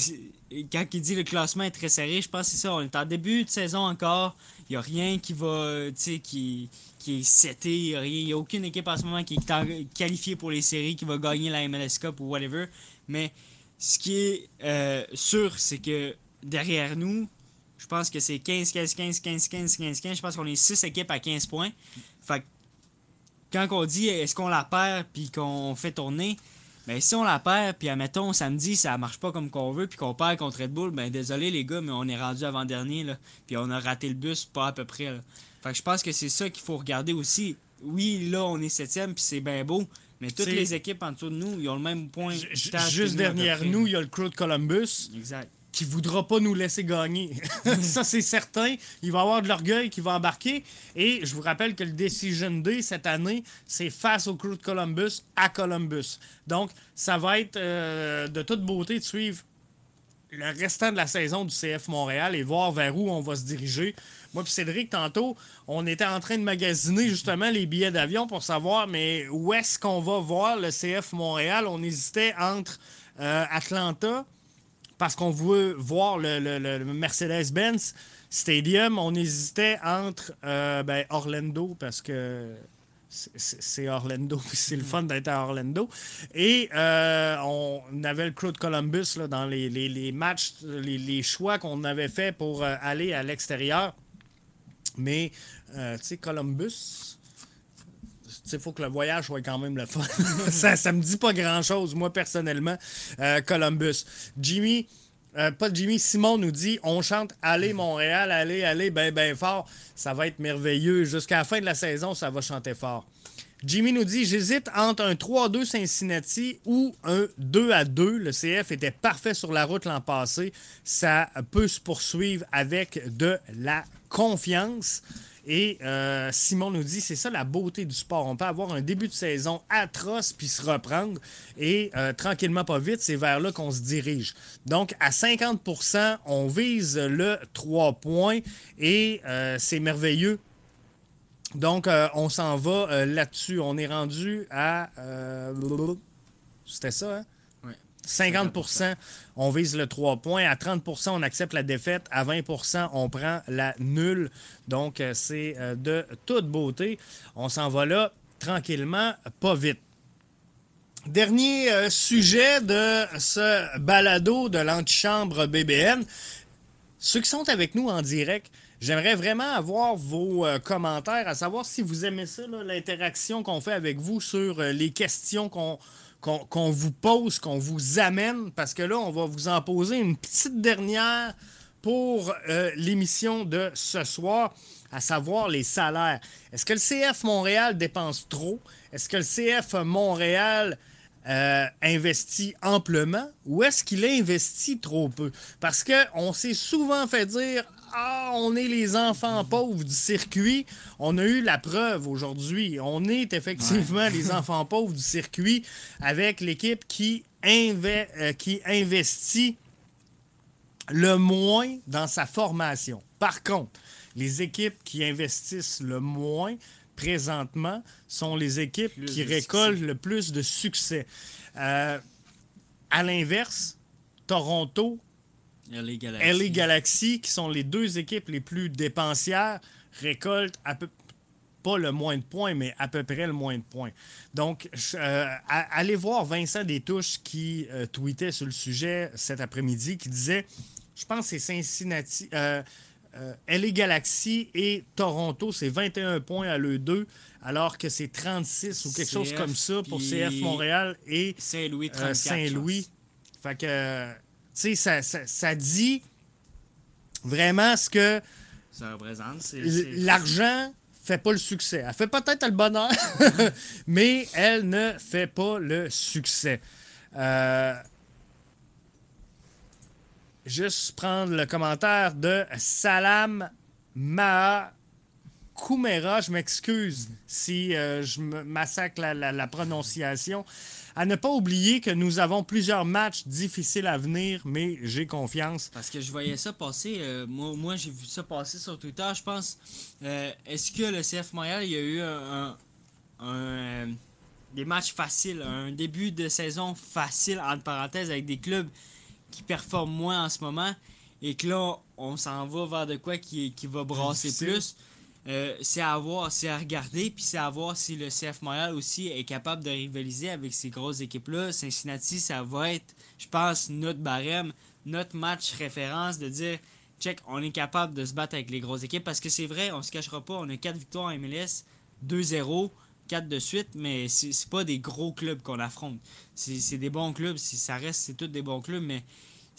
Quand il dit le classement est très serré, je pense que c'est ça. On est en début de saison encore. Il n'y a rien qui va. qui, qui est seté. Il n'y a, aucune équipe en ce moment qui est qualifiée pour les séries, qui va gagner la MLS Cup ou whatever. Mais ce qui est euh, sûr, c'est que derrière nous, je pense que c'est 15, 15, 15, 15, 15, 15, 15. Je pense qu'on est 6 équipes à 15 points. Fait quand on dit est-ce qu'on la perd puis qu'on fait tourner, ben si on la perd puis admettons samedi ça marche pas comme qu'on veut puis qu'on perd contre Red Bull, ben désolé les gars mais on est rendu avant dernier là, puis on a raté le bus pas à peu près. Fait que je pense que c'est ça qu'il faut regarder aussi. Oui, là on est septième puis c'est bien beau, mais toutes les équipes en dessous de nous, ils ont le même point. Juste derrière nous, il y a le crew de Columbus. Exact qui voudra pas nous laisser gagner. ça, c'est certain. Il va avoir de l'orgueil qui va embarquer. Et je vous rappelle que le Decision Day cette année, c'est face au crew de Columbus à Columbus. Donc, ça va être euh, de toute beauté de suivre le restant de la saison du CF Montréal et voir vers où on va se diriger. Moi puis Cédric, tantôt, on était en train de magasiner justement les billets d'avion pour savoir, mais où est-ce qu'on va voir le CF Montréal? On hésitait entre euh, Atlanta, parce qu'on veut voir le, Mercedes-Benz Stadium, on hésitait entre euh, ben, Orlando, parce que c'est Orlando, c'est le fun d'être à Orlando. Et euh, on avait le crew de Columbus là, dans les, matchs, les, choix qu'on avait fait pour euh, aller à l'extérieur. Mais, tu sais, Columbus, il faut que le voyage soit quand même le fun. ça, ça me dit pas grand-chose, moi, personnellement, euh, Columbus. Jimmy, euh, pas Jimmy, Simon nous dit on chante Allez Montréal, allez, allez, ben, ben fort. Ça va être merveilleux. Jusqu'à la fin de la saison, ça va chanter fort. Jimmy nous dit J'hésite entre un 3-2 Cincinnati ou un 2-2. Le CF était parfait sur la route l'an passé. Ça peut se poursuivre avec de la confiance. Et euh, Simon nous dit c'est ça la beauté du sport. On peut avoir un début de saison atroce puis se reprendre. Et euh, tranquillement, pas vite, c'est vers là qu'on se dirige. Donc, à 50% on vise le 3 points et euh, c'est merveilleux donc, on s'en va là-dessus. On est rendu à. C'était ça, hein? Oui. 50%, on vise le 3 points. À 30% on accepte la défaite. À 20% on prend la nulle. Donc, c'est de toute beauté. On s'en va là tranquillement, pas vite. Dernier sujet de ce balado de l'antichambre BBN. Ceux qui sont avec nous en direct, J'aimerais vraiment avoir vos euh, commentaires, à savoir si vous aimez ça, l'interaction qu'on fait avec vous sur euh, les questions qu'on vous pose, qu'on vous amène, parce que là, on va vous en poser une petite dernière pour euh, l'émission de ce soir, à savoir les salaires. Est-ce que le CF Montréal dépense trop? Est-ce que le CF Montréal investit amplement? Ou est-ce qu'il investit trop peu? Parce qu'on s'est souvent fait dire ah, on est les enfants pauvres du circuit. On a eu la preuve aujourd'hui. On est effectivement les enfants pauvres du circuit avec l'équipe qui, euh, qui investit le moins dans sa formation. Par contre, les équipes qui investissent le moins présentement sont les équipes qui récoltent le plus de succès. Euh, à l'inverse, Toronto LA Galaxy. Galaxy, qui sont les deux équipes les plus dépensières, récoltent à peu pas le moins de points, mais à peu près le moins de points. Donc, euh, allez voir Vincent Destouches qui euh, tweetait sur le sujet cet après-midi, qui disait, je pense que c'est Cincinnati, euh, LA Galaxy et Toronto, c'est 21 points à l'eux deux, alors que c'est 36 ou quelque chose comme ça pour CF Montréal et Saint-Louis. Saint-Louis. Fait que ça, ça, dit vraiment ce que. Ça représente. L'argent fait pas le succès. Elle fait peut-être le bonheur, mais elle ne fait pas le succès. Euh, juste prendre le commentaire de Salam Maha Koumera. Je m'excuse si euh, je massacre la prononciation. À ne pas oublier que nous avons plusieurs matchs difficiles à venir, mais j'ai confiance. Parce que je voyais ça passer. Euh, moi, moi j'ai vu ça passer sur Twitter. Je pense. Euh, est-ce que le CF Montréal, il y a eu un, des matchs faciles, un début de saison facile, entre parenthèses, avec des clubs qui performent moins en ce moment, et que là, on s'en va vers de quoi qui, qui va brasser plus? Euh, c'est à voir, c'est à regarder, puis c'est à voir si le CF Montréal aussi est capable de rivaliser avec ces grosses équipes-là. Cincinnati, ça va être, je pense, notre barème, notre match référence de dire, check, on est capable de se battre avec les grosses équipes, parce que c'est vrai, on se cachera pas, on a 4 victoires en MLS, 2-0, 4 de suite, mais c'est pas des gros clubs qu'on affronte. C'est des bons clubs, si ça reste, c'est tous des bons clubs, mais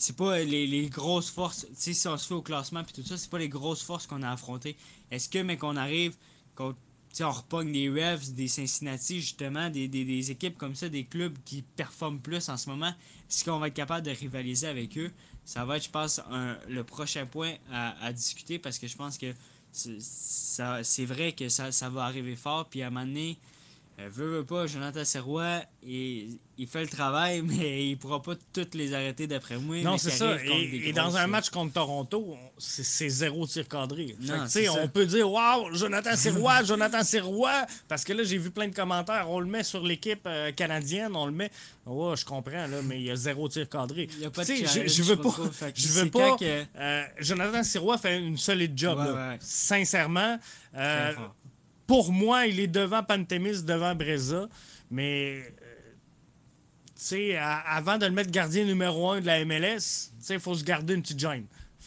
c'est pas les, grosses forces. Tu si on se fait au classement puis tout ça, c'est pas les grosses forces qu'on a affrontées. Est-ce que, mais qu'on arrive, qu'on on repogne des Revs, des Cincinnati, justement, des, équipes comme ça, des clubs qui performent plus en ce moment, est-ce qu'on va être capable de rivaliser avec eux? Ça va être, je pense, le prochain point à, discuter parce que je pense que c'est vrai que ça, ça va arriver fort. Puis à un moment donné, euh, veut, pas, Jonathan Serrois, il, il, fait le travail, mais il pourra pas toutes les arrêter d'après moi. Non, c'est ça. Et, dans un match contre Toronto, c'est zéro tir cadré. on peut dire Waouh, Jonathan Serrois, Jonathan Serrois, parce que là, j'ai vu plein de commentaires. On le met sur l'équipe euh, canadienne, on le met. Oh, je comprends, là, mais il y a zéro tir cadré. Il y a pas de je, je veux pas. Je veux pas. Euh, Jonathan Serrois fait une solide job, sincèrement pour moi, il est devant Pantémis, devant Breza. Mais, euh, tu sais, avant de le mettre gardien numéro un de la MLS, il faut se garder une petite gêne.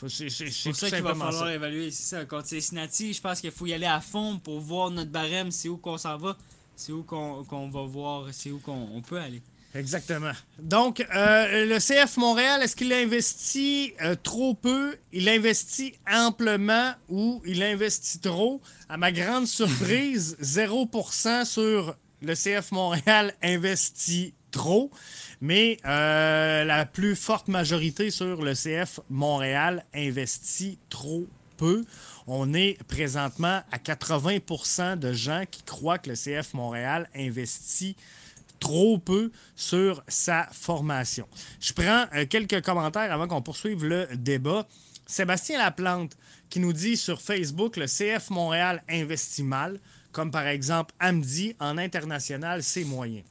C'est ça qu'il va falloir évaluer. C'est ça. Contre Cincinnati, je pense qu'il faut y aller à fond pour voir notre barème, c'est où qu'on s'en va, c'est où qu'on va voir, c'est où qu'on peut aller. Exactement. Donc, euh, le CF Montréal, est-ce qu'il investit euh, trop peu, il investit amplement ou il investit trop? À ma grande surprise, 0% sur le CF Montréal investit trop, mais euh, la plus forte majorité sur le CF Montréal investit trop peu. On est présentement à 80% de gens qui croient que le CF Montréal investit trop peu sur sa formation. Je prends euh, quelques commentaires avant qu'on poursuive le débat. Sébastien Laplante qui nous dit sur Facebook le CF Montréal investit mal, comme par exemple Amdi en international, c'est moyen.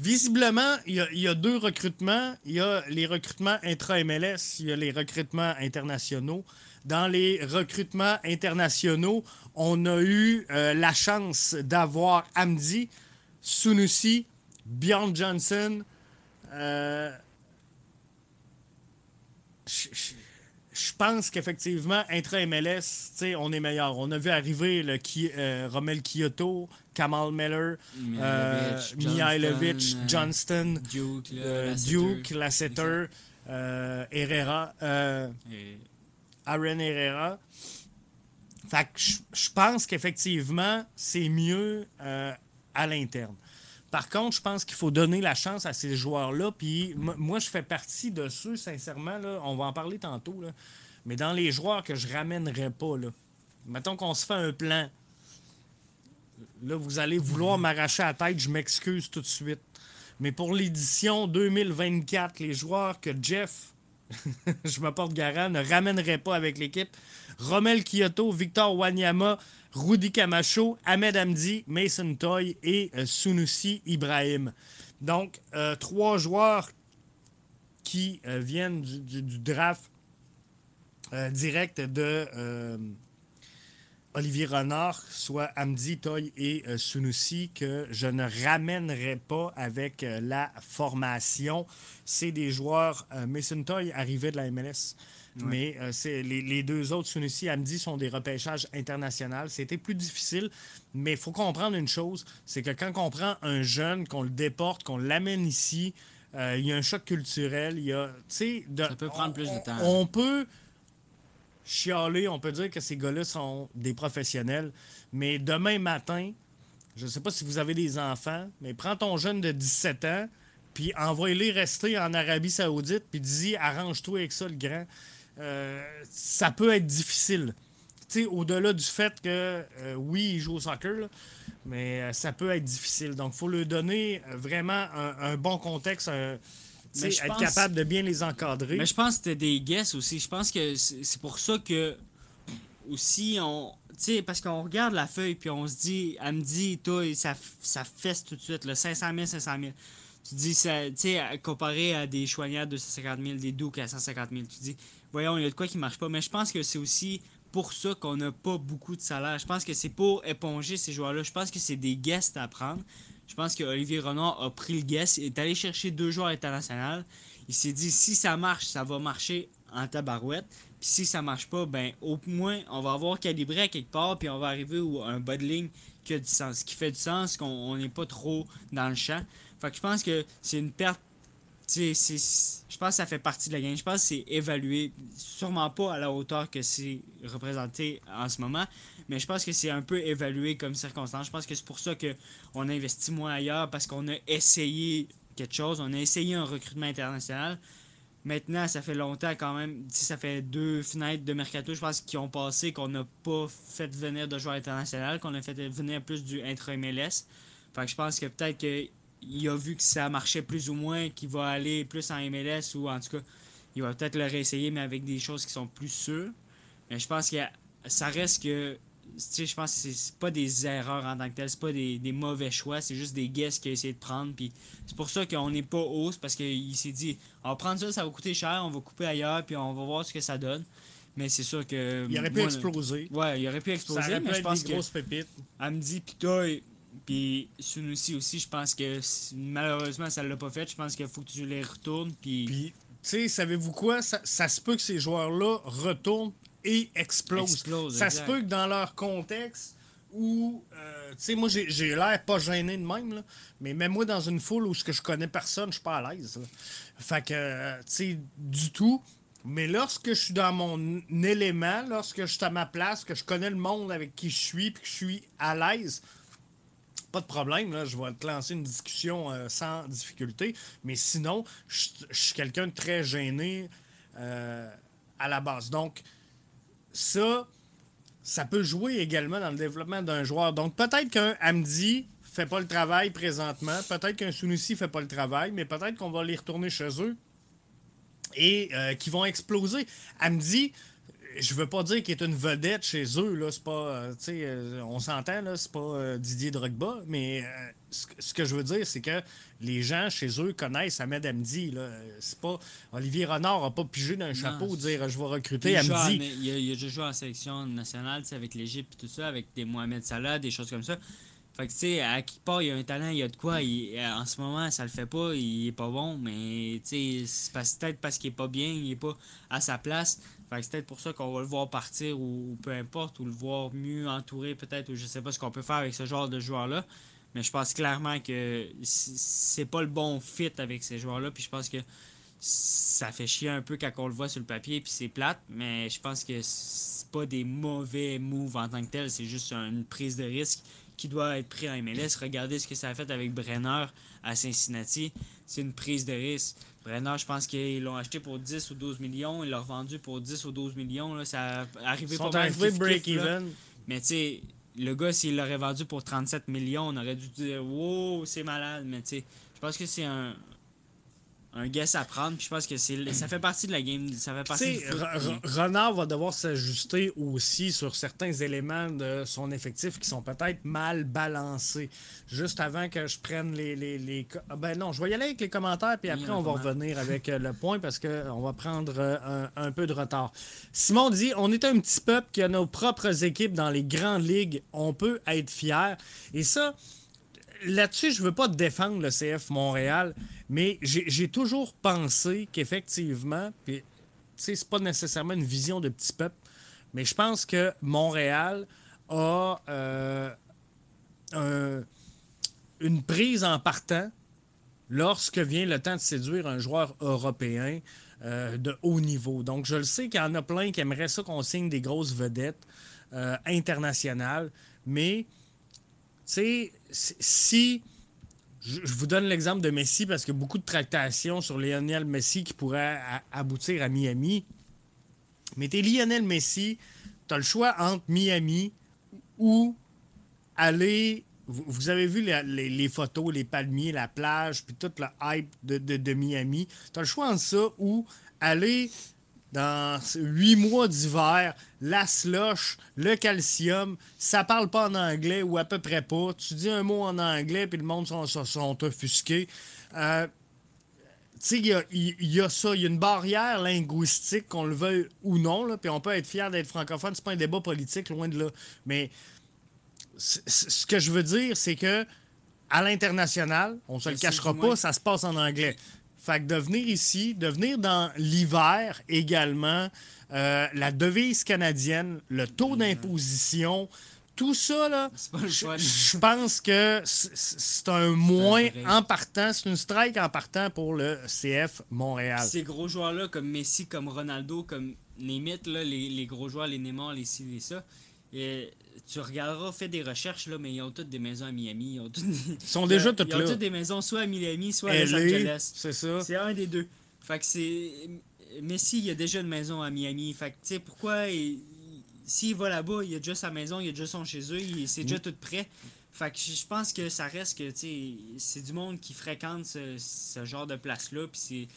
Visiblement, il y, a, deux recrutements. Il y a les recrutements intra-MLS, il y a les recrutements internationaux. Dans les recrutements internationaux, on a eu euh, la chance d'avoir Amdi, Sunusi, Bjorn Johnson. Euh, je pense qu'effectivement, intra-MLS, on est meilleur. On a vu arriver le euh, Romel Kyoto, Kamal Miller, Mihailovic, euh, Johnston, Duke, Lasseter, Herrera, Aaron Herrera. Fait je pense qu'effectivement, c'est mieux à l'interne. Par contre, je pense qu'il faut donner la chance à ces joueurs-là. Puis moi, je fais partie de ceux, sincèrement, là, on va en parler tantôt, là, mais dans les joueurs que je ramènerais pas, là, mettons qu'on se fait un plan. Là, vous allez vouloir m'arracher la tête, je m'excuse tout de suite. Mais pour l'édition 2024, les joueurs que Jeff, je me porte garant, ne ramènerait pas avec l'équipe, Romel Kyoto, Victor Wanyama, Rudy Camacho, Ahmed Hamdi, Mason Toy et euh, Ibrahim. Donc, euh, trois joueurs qui euh, viennent du, draft direct de Olivier Renard, soit Hamdi, Toy et Sunusi, que je ne ramènerai pas avec la formation. C'est des joueurs. Mason Toy arrivait de la MLS. Mais euh, c'est les, deux autres, Sunusi et Amdi, sont des repêchages internationaux. C'était plus difficile, mais il faut comprendre une chose, c'est que quand on prend un jeune, qu'on le déporte, qu'on l'amène ici, euh, il y a un choc culturel. Y a, de, Ça peut prendre plus de temps. On, peut chialer, on peut dire que ces gars-là sont des professionnels, mais demain matin, je ne sais pas si vous avez des enfants, mais prends ton jeune de 17 ans, puis envoie-les rester en Arabie Saoudite, puis dis arrange-toi avec ça, le grand. Euh, ça peut être difficile. Au-delà du fait que, euh, oui, il joue au soccer, mais euh, ça peut être difficile. Donc, il faut lui donner vraiment un, bon contexte, être capable de bien les encadrer. Mais je pense que c'était des guesses aussi. Je pense que c'est pour ça que, aussi, on. sais, parce qu'on regarde la feuille, puis on se dit, elle me dit, toi, ça, ça fesse tout de suite, le 500 000, 500 000 tu dis, tu sais, comparé à des choignards de 150 000, des douks à 150 000, tu dis, voyons, il y a de quoi qui marche pas. Mais je pense que c'est aussi pour ça qu'on n'a pas beaucoup de salaire. Je pense que c'est pour éponger ces joueurs-là. Je pense que c'est des guests à prendre. Je pense que Olivier Renard a pris le guest, il est allé chercher deux joueurs internationaux. Il s'est dit, si ça marche, ça va marcher en tabarouette. Puis si ça marche pas, ben au moins, on va avoir calibré à quelque part, puis on va arriver à un bas de ligne qui a du sens, qui fait du sens, qu'on n'est pas trop dans le champ. Fait je pense que c'est une perte. je pense que ça fait partie de la game. Je pense que c'est évalué, sûrement pas à la hauteur que c'est représenté en ce moment, mais je pense que c'est un peu évalué comme circonstance. Je pense que c'est pour ça qu'on investit moins ailleurs, parce qu'on a essayé quelque chose, on a essayé un recrutement international. Maintenant, ça fait longtemps quand même. Ça fait deux fenêtres de mercato, je pense, qui ont passé, qu'on n'a pas fait venir de joueurs internationaux, qu'on a fait venir plus du intra-MLS. Je pense que peut-être que il a vu que ça marchait plus ou moins, qu'il va aller plus en MLS ou en tout cas, il va peut-être le réessayer, mais avec des choses qui sont plus sûres. Mais je pense que ça reste que. je pense que c'est pas des erreurs en tant que tel, c'est pas des, mauvais choix, c'est juste des guesses qu'il a essayé de prendre. Puis c'est pour ça qu'on n'est pas hausse, parce qu'il s'est dit on va prendre ça, ça va coûter cher, on va couper ailleurs, puis on va voir ce que ça donne. Mais c'est sûr que. Il aurait pu exploser. Ouais, il aurait pu exploser. Ça mais je pense des grosses pépites. Elle me dit, puis toi, puis Sunusi aussi, je pense que malheureusement, ça ne l'a pas fait. Je pense qu'il faut que tu les retournes. Puis, puis tu sais, savez-vous quoi? Ça, se peut que ces joueurs-là retournent et explosent. ça se peut que dans leur contexte où, euh, tu sais, moi, j'ai l'air pas gêné de même, là, mais même moi dans une foule où ce que je connais personne, je suis pas à l'aise. Fait que, euh, tu sais, du tout. Mais lorsque je suis dans mon élément, lorsque je suis à ma place, que je connais le monde avec qui je suis, puis que je suis à l'aise, pas de problème, là, je vais te lancer une discussion euh, sans difficulté. Mais sinon, je suis quelqu'un de très gêné euh, à la base. Donc, ça, ça peut jouer également dans le développement d'un joueur. Donc, peut-être qu'un Amdi fait pas le travail présentement, peut-être qu'un Sunusi fait pas le travail, mais peut-être qu'on va les retourner chez eux et euh, qui vont exploser. Amdi, je veux pas dire qu'il est une vedette chez eux, là, c'est pas, euh, euh, on s'entend, là, c'est pas euh, Didier Drogba, mais ce que- ce que je veux dire, c'est que les gens chez eux connaissent Ahmed Amdi, là. C'est pas, Olivier Renard a pas pigé d'un chapeau dire je vais recruter Il, joue en- Amdi. il, a, il a déjà joué en sélection nationale avec l'Égypte et tout ça, avec des Mohamed Salah, des choses comme ça. Fait que tu sais, à qui part, il y a un talent, il y a de quoi. il- en ce moment, ça le fait pas, il est pas bon, mais tu sais, c'est peut-être parce qu'il est pas bien, il est pas à sa place. C'est peut-être pour ça qu'on va le voir partir ou, peu importe, ou le voir mieux entouré peut-être, ou je sais pas ce qu'on peut faire avec ce genre de joueur-là. Mais je pense clairement que c'est pas le bon fit avec ces joueurs-là. Puis je pense que ça fait chier un peu quand on le voit sur le papier puis c'est plate, mais je pense que c'est pas des mauvais moves en tant que tel, c'est juste une prise de risque qui doit être prise en MLS. Regardez ce que ça a fait avec Brenner à Cincinnati, c'est une prise de risque. Brenner, je pense qu'ils l'ont acheté pour 10 ou 12 millions, ils l'ont vendu pour 10 ou 12 millions, là, ça a arrivé Ils sont arrivés break-even. Mais tu sais, le gars, s'il l'aurait vendu pour 37 millions, on aurait dû dire Wow, c'est malade. Mais tu sais, je pense que c'est un, un guess à prendre. Puis je pense que c'est ça fait partie de la game. Ça fait partie du Renard va devoir s'ajuster aussi sur certains éléments de son effectif qui sont peut-être mal balancés. Juste avant que je prenne les. les, les ah Ben non, je vais y aller avec les commentaires, puis Oui, après, on va revenir avec euh, le point parce qu'on va prendre euh, un, un peu de retard. Simon dit On est un petit peuple qui a nos propres équipes dans les grandes ligues. On peut être fier. Et ça, là-dessus, je veux pas défendre le CF Montréal, mais j'ai toujours pensé qu'effectivement, puis c'est pas nécessairement une vision de petit peuple, mais je pense que Montréal a euh, un- une prise en partant lorsque vient le temps de séduire un joueur européen euh, de haut niveau. Donc, je le sais qu'il y en a plein qui aimeraient ça qu'on signe des grosses vedettes euh, internationales, mais sais, si-. Je vous donne l'exemple de Messi parce qu'il y a beaucoup de tractations sur Lionel Messi qui pourrait a- aboutir à Miami. Mais t'es Lionel Messi, t'as le choix entre Miami ou aller. Vous, avez vu les, photos, les palmiers, la plage, puis toute la hype de, de, de Miami. T'as le choix entre ça ou aller dans huit mois d'hiver, la slush, le calcium, ça parle pas en anglais ou à peu près pas. Tu dis un mot en anglais, puis le monde sont, sont, sont offusqués. Euh, tu sais, il y a, il y a ça, il y a une barrière linguistique, qu'on le veuille ou non, là, puis on peut être fier d'être francophone, c'est pas un débat politique, loin de là. Mais ce que je veux dire, c'est que à l'international, on se le cachera pas, ça se passe en anglais. Fait que de venir ici, de venir dans l'hiver également, euh, la devise canadienne, le taux d'imposition, tout ça, là, je pense que c'est un moins en partant, c'est une strike en partant pour le CF Montréal. Ces gros joueurs-là, comme Messi, comme Ronaldo, comme là, les, les gros joueurs, les Neymar, les ci, les ça, et tu regarderas, fais des recherches, là, mais ils ont toutes des maisons à Miami. Ils, ont toutes Ils sont déjà ils toutes ont là. toutes des maisons soit à Miami, soit à Los Angeles. c'est ça. C'est un des deux. Fait que c'est. Messi, il a déjà une maison à Miami. Fait que, tu sais, pourquoi. il- il- S'il va là-bas, il a déjà sa maison, il a déjà son chez eux, il- c'est Mm. déjà tout prêt. Fait que je je pense que ça reste que, tu sais, c'est du monde qui fréquente ce, ce genre de place-là. Puis c'est.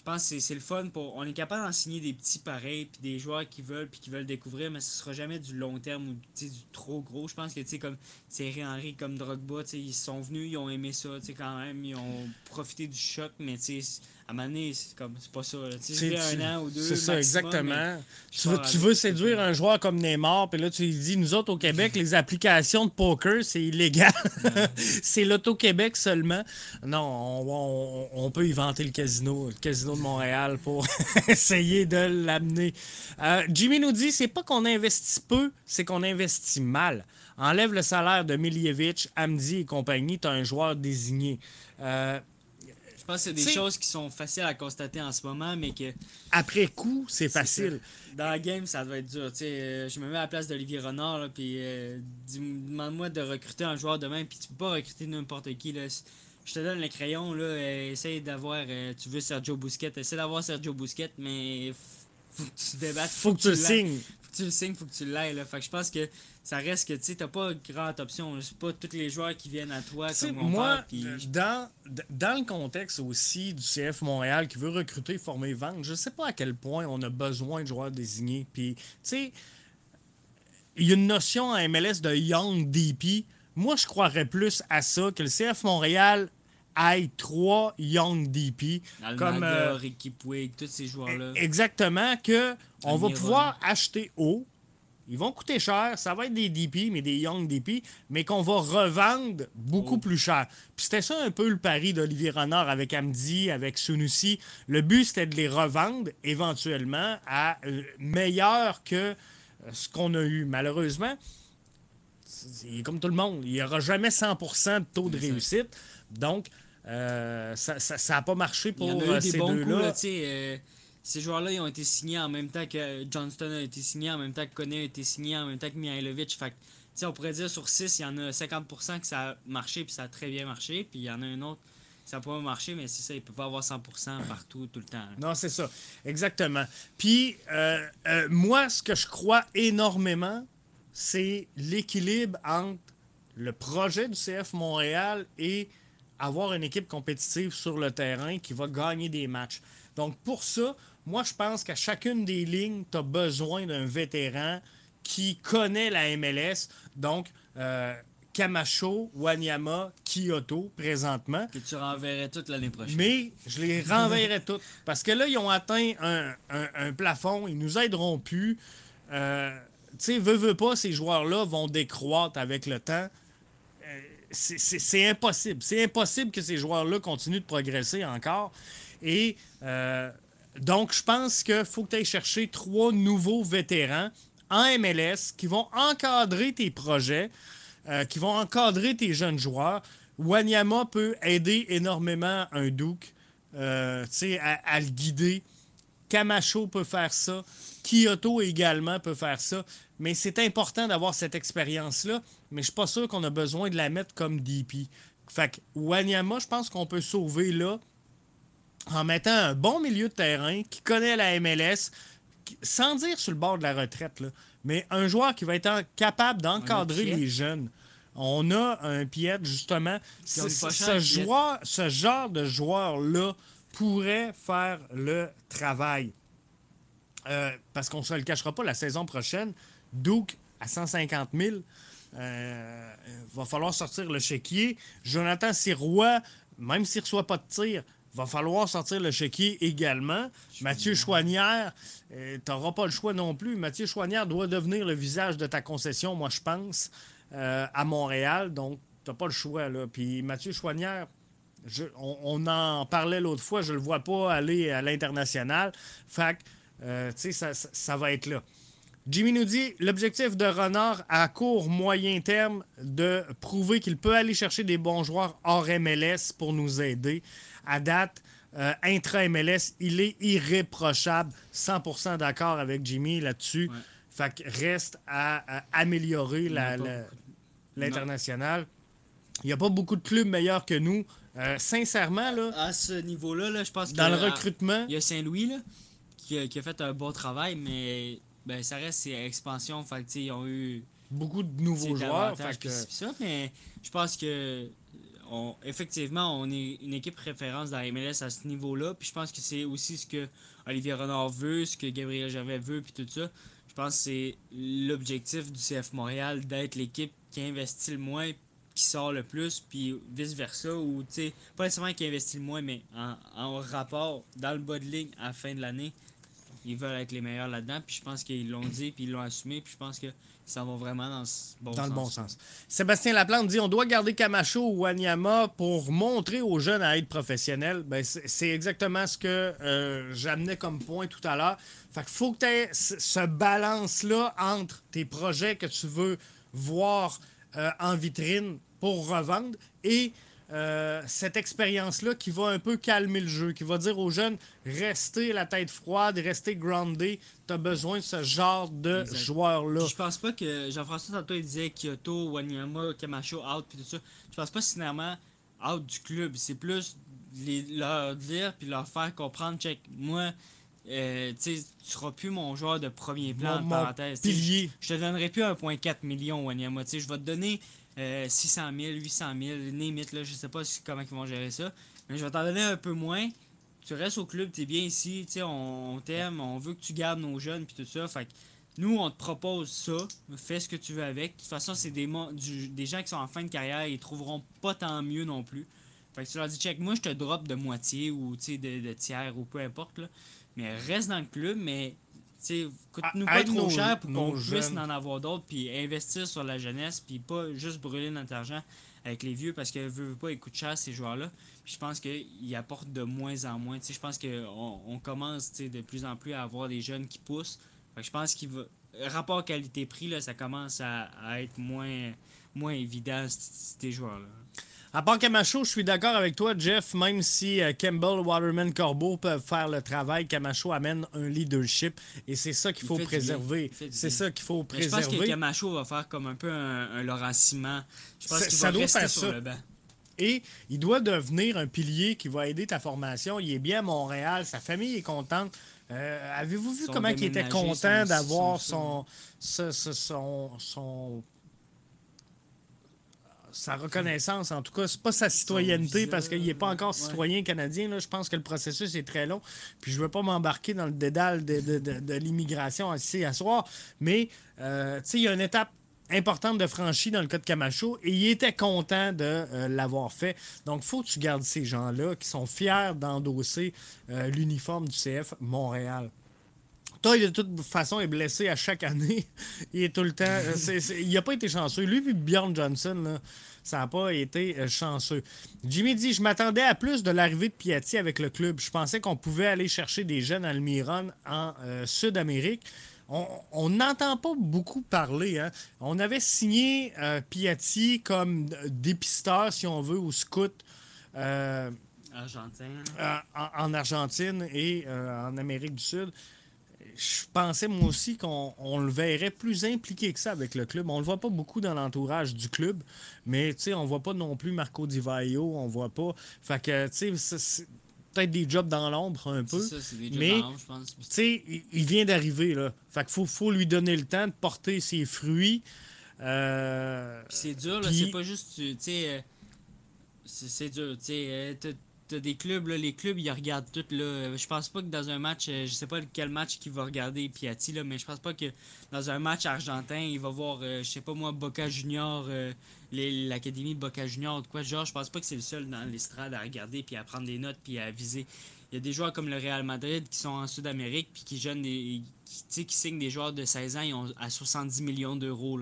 Je pense que c'est- le fun pour. On est capable d'en signer des petits pareils, puis des joueurs qui veulent, puis qui veulent découvrir, mais ce sera jamais du long terme ou du trop gros. Je pense que, tu sais, comme Thierry Henry, comme Drogba, ils sont venus, ils ont aimé ça, tu quand même, ils ont profité du choc, mais tu à donné, c'est comme, c'est pas ça. Tu sais, un an ou deux. C'est ça, exactement. Tu veux, tu séduire un joueur comme Neymar, puis là, tu lui dis, nous autres au Québec, les applications de poker, c'est illégal. c'est l'Auto-Québec seulement. Non, on, on- on peut inventer le casino, le casino de Montréal pour essayer de l'amener. Euh, Jimmy nous dit, c'est pas qu'on investit peu, c'est qu'on investit mal. Enlève le salaire de Miljevic, Amdi et compagnie, tu as un joueur désigné. Euh, pense que c'est des T'sais- choses qui sont faciles à constater en ce moment, mais que Après coup, c'est facile. dans la game, ça doit être dur. Tu sais, euh, je me mets à la place d'Olivier Renard, là, puis euh, demande-moi de recruter un joueur demain, puis tu peux pas recruter n'importe qui. Là. Je te donne le crayon, là, euh, essaye d'avoir. euh, tu veux Sergio Busquets, essaie d'avoir Sergio Busquets, mais faut que tu te débattes. Faut que tu le signes. Que tu le signes, faut que tu. Là. Fait que je pense que ça reste que tu t'as pas grande option. C'est pas tous les joueurs qui viennent à toi comme on moi, parle, euh, dans, dans le contexte aussi du CF Montréal qui veut recruter, former, vendre, je sais pas à quel point on a besoin de joueurs désignés. Puis, tu sais, il y a une notion en MLS de Young DP. Moi, je croirais plus à ça que le CF Montréal ait trois Young DP. Almada, comme, euh, Ricky Puig, tous ces joueurs-là. Exactement, que on va pouvoir acheter haut. Ils vont coûter cher, ça va être des DP, mais des Young DP, mais qu'on va revendre beaucoup Oh. plus cher. Puis c'était ça un peu le pari d'Olivier Renard avec Amdi, avec Sunusi. Le but, c'était de les revendre éventuellement à euh, meilleur que euh, ce qu'on a eu. Malheureusement, c'est comme tout le monde, il n'y aura jamais 100% de taux de réussite. Donc, euh, ça n'a pas marché Il pour y en a euh, eu des ces bons coups, là, euh, ces joueurs-là, ils ont été signés en même temps que Johnston a été signé, en même temps que Kone a été signé, en même temps que Mihailovic. Fait que, on pourrait dire sur 6, il y en a 50% que ça a marché, puis ça a très bien marché. Puis il y en a un autre, ça n'a pas marché, mais c'est ça, il peut pas avoir 100% partout, tout le temps. là. Non, c'est ça. Exactement. Puis, euh, euh, moi, ce que je crois énormément, c'est l'équilibre entre le projet du CF Montréal et avoir une équipe compétitive sur le terrain qui va gagner des matchs. Donc, pour ça, moi, je pense qu'à chacune des lignes, tu as besoin d'un vétéran qui connaît la MLS. Donc, euh, Camacho, Wanyama, Kyoto, présentement. Que tu renverrais toute l'année prochaine. Mais je les renverrai toutes. Parce que là, ils ont atteint un, un- un plafond. Ils nous aideront plus. Euh, tu sais, veux, veux pas, ces joueurs-là vont décroître avec le temps. C'est- impossible. C'est impossible que ces joueurs-là continuent de progresser encore. Et euh, donc, je pense qu'il faut que tu ailles chercher trois nouveaux vétérans en MLS qui vont encadrer tes projets, euh, qui vont encadrer tes jeunes joueurs. Wanyama peut aider énormément un Duke euh, à, à le guider. Camacho peut faire ça. Kyoto également peut faire ça. Mais c'est important d'avoir cette expérience-là. Mais je suis pas sûr qu'on a besoin de la mettre comme DP. Fait que Wanyama, je pense qu'on peut sauver là en mettant un bon milieu de terrain qui connaît la MLS, sans dire sur le bord de la retraite, là, mais un joueur qui va être capable d'encadrer les jeunes. On a un Piet, justement. Ce, joueur, ce genre de joueur-là pourrait faire le travail. Euh, parce qu'on ne se le cachera pas, la saison prochaine, Duke à 150 000, euh, va falloir sortir le chéquier. Jonathan Sirois, même s'il ne reçoit pas de tir, va falloir sortir le chéquier également. Mathieu Chouanière, tu n'auras pas le choix non plus. Mathieu Chouanière doit devenir le visage de ta concession, moi, je pense, euh, à Montréal. Donc, tu n'as pas le choix. Là. Puis Mathieu Chouanière, je- on, on en parlait l'autre fois, je le vois pas aller à l'international. Fait que, euh, tu sais, ça, ça- ça va être là. Jimmy nous dit l'objectif de Renard à court, moyen terme, de prouver qu'il peut aller chercher des bons joueurs hors MLS pour nous aider. À date, euh, intra-MLS, il est irréprochable. 100% d'accord avec Jimmy là-dessus. Ouais. Fait que reste à, à améliorer l'international. Il n'y a pas beaucoup de clubs meilleurs que nous. Euh, sincèrement, là, À ce niveau-là, là, je pense que. dans le recrutement, Il y a Saint-Louis qui a fait un bon travail, mais ben, ça reste c'est expansion. Fait que, ils ont eu beaucoup de nouveaux joueurs. fait que- ça, mais je pense que on, effectivement, on est une équipe référence dans la MLS à ce niveau-là. Puis je pense que c'est aussi ce que Olivier Renard veut, ce que Gabriel Gervais veut, puis tout ça. Je pense que c'est l'objectif du CF Montréal d'être l'équipe qui investit le moins, qui sort le plus, puis vice-versa. Ou, tu sais, pas nécessairement qui investit le moins, mais en, en rapport, dans le bas de ligne, à la fin de l'année, ils veulent être les meilleurs là-dedans. Puis je pense qu'ils l'ont dit, puis ils l'ont assumé. Puis je pense qu'ils s'en vont vraiment dans ce bon dans sens. le bon sens. Sébastien Laplante dit on doit garder Camacho ou Wanyama pour montrer aux jeunes à être professionnels. Ben, c'est exactement ce que euh, j'amenais comme point tout à l'heure. Fait qu'il faut que tu aies ce ce balance-là entre tes projets que tu veux voir euh, en vitrine pour revendre et euh, cette expérience-là qui va un peu calmer le jeu, qui va dire aux jeunes restez la tête froide, restez grounded. Tu as besoin de ce genre de joueur-là. Je pense pas que Jean-François tantôt il disait Kyoto, Wanyama, Camacho out puis tout ça. Je pense pas finalement out du club. C'est plus les, leur dire puis leur faire comprendre check moi euh, tu seras plus mon joueur de premier plan, parenthèse. Pilier. Je te donnerai plus 1,4 million, Wanyama. Je vais te donner 600 000, 800 000, limite, là, je sais pas comment ils vont gérer ça. Mais je vais t'en donner un peu moins. Tu restes au club, tu es bien ici, on, on t'aime, on veut que tu gardes nos jeunes, puis tout ça. Fait nous, on te propose ça, fais ce que tu veux avec. De toute façon, c'est des, des gens qui sont en fin de carrière, ils trouveront pas tant mieux non plus. Fait que tu leur dis, check, moi, je te drop de moitié ou de, de tiers ou peu importe. Là. Mais reste dans le club, mais coûte-nous pas trop cher pour qu'on puisse en avoir d'autres, puis investir sur la jeunesse, puis pas juste brûler notre argent avec les vieux parce que veut, pas, ils coûtent cher ces joueurs-là. Je pense qu'ils apportent de moins en moins. Je pense qu'on on commence de plus en plus à avoir des jeunes qui poussent. je pense qu'il va. Rapport qualité-prix, ça commence à, être moins, moins évident, ces joueurs-là. À part Camacho, je suis d'accord avec toi, Jeff. Même si euh, Campbell, Waterman, Corbeau peuvent faire le travail, Camacho amène un leadership. Et c'est ça qu'il faut préserver. C'est ça qu'il faut préserver. je pense que Camacho va faire comme un peu un, un Laurent Simon. Je pense qu'il va rester sur ça. le banc. Et il doit devenir un pilier qui va aider ta formation. Il est bien à Montréal, sa famille est contente. Euh, avez-vous vu comment il était content d'avoir son, son, son sa reconnaissance, en tout cas, c'est pas sa citoyenneté parce qu'il n'est pas encore citoyen canadien. Je pense que le processus est très long. Puis je veux pas m'embarquer dans le dédale de, l'immigration ici à soir. Mais euh, il y a une étape importante de franchie dans le cas de Camacho et il était content de euh, l'avoir fait. Donc, faut que tu gardes ces gens-là qui sont fiers d'endosser euh, l'uniforme du CF Montréal. Toy, de toute façon, est blessé à chaque année. il est tout le temps. Euh, il n'a pas été chanceux. Lui, puis Bjorn Johnson, ça n'a pas été euh, chanceux. Jimmy dit Je m'attendais à plus de l'arrivée de Piatti avec le club. Je pensais qu'on pouvait aller chercher des jeunes Almiron en euh, Sud-Amérique. On n'entend pas beaucoup parler. Hein. On avait signé Piatti comme dépisteur, si on veut, ou scout. Argentine. en, Argentine et en Amérique du Sud je pensais moi aussi qu'on le verrait plus impliqué que ça avec le club. On le voit pas beaucoup dans l'entourage du club, mais tu sais, on voit pas non plus Marco Di Vaio, on voit pas. Fait que tu sais, peut-être des jobs dans l'ombre un peu. Ça, des jobs mais je pense. Tu sais, il, vient d'arriver là. Fait qu'il faut, faut lui donner le temps de porter ses fruits. Euh, c'est dur, là, c'est pas juste, tu sais, euh, c'est dur, tu sais, des clubs, les clubs, ils regardent tout. Là. Je pense pas que dans un match, euh, je sais pas quel match qu'il va regarder Piatti, là, mais je pense pas que dans un match argentin, il va voir, euh, je sais pas moi, Boca Junior, euh, l'académie de Boca Junior, quoi. Genre, je pense pas que c'est le seul dans l'estrade à regarder, puis à prendre des notes, puis à viser. Il y a des joueurs comme le Real Madrid qui sont en Sud-Amérique, puis qui, jeûnent des, qui, qui signent des joueurs de 16 ans, ils ont à 70 millions d'euros.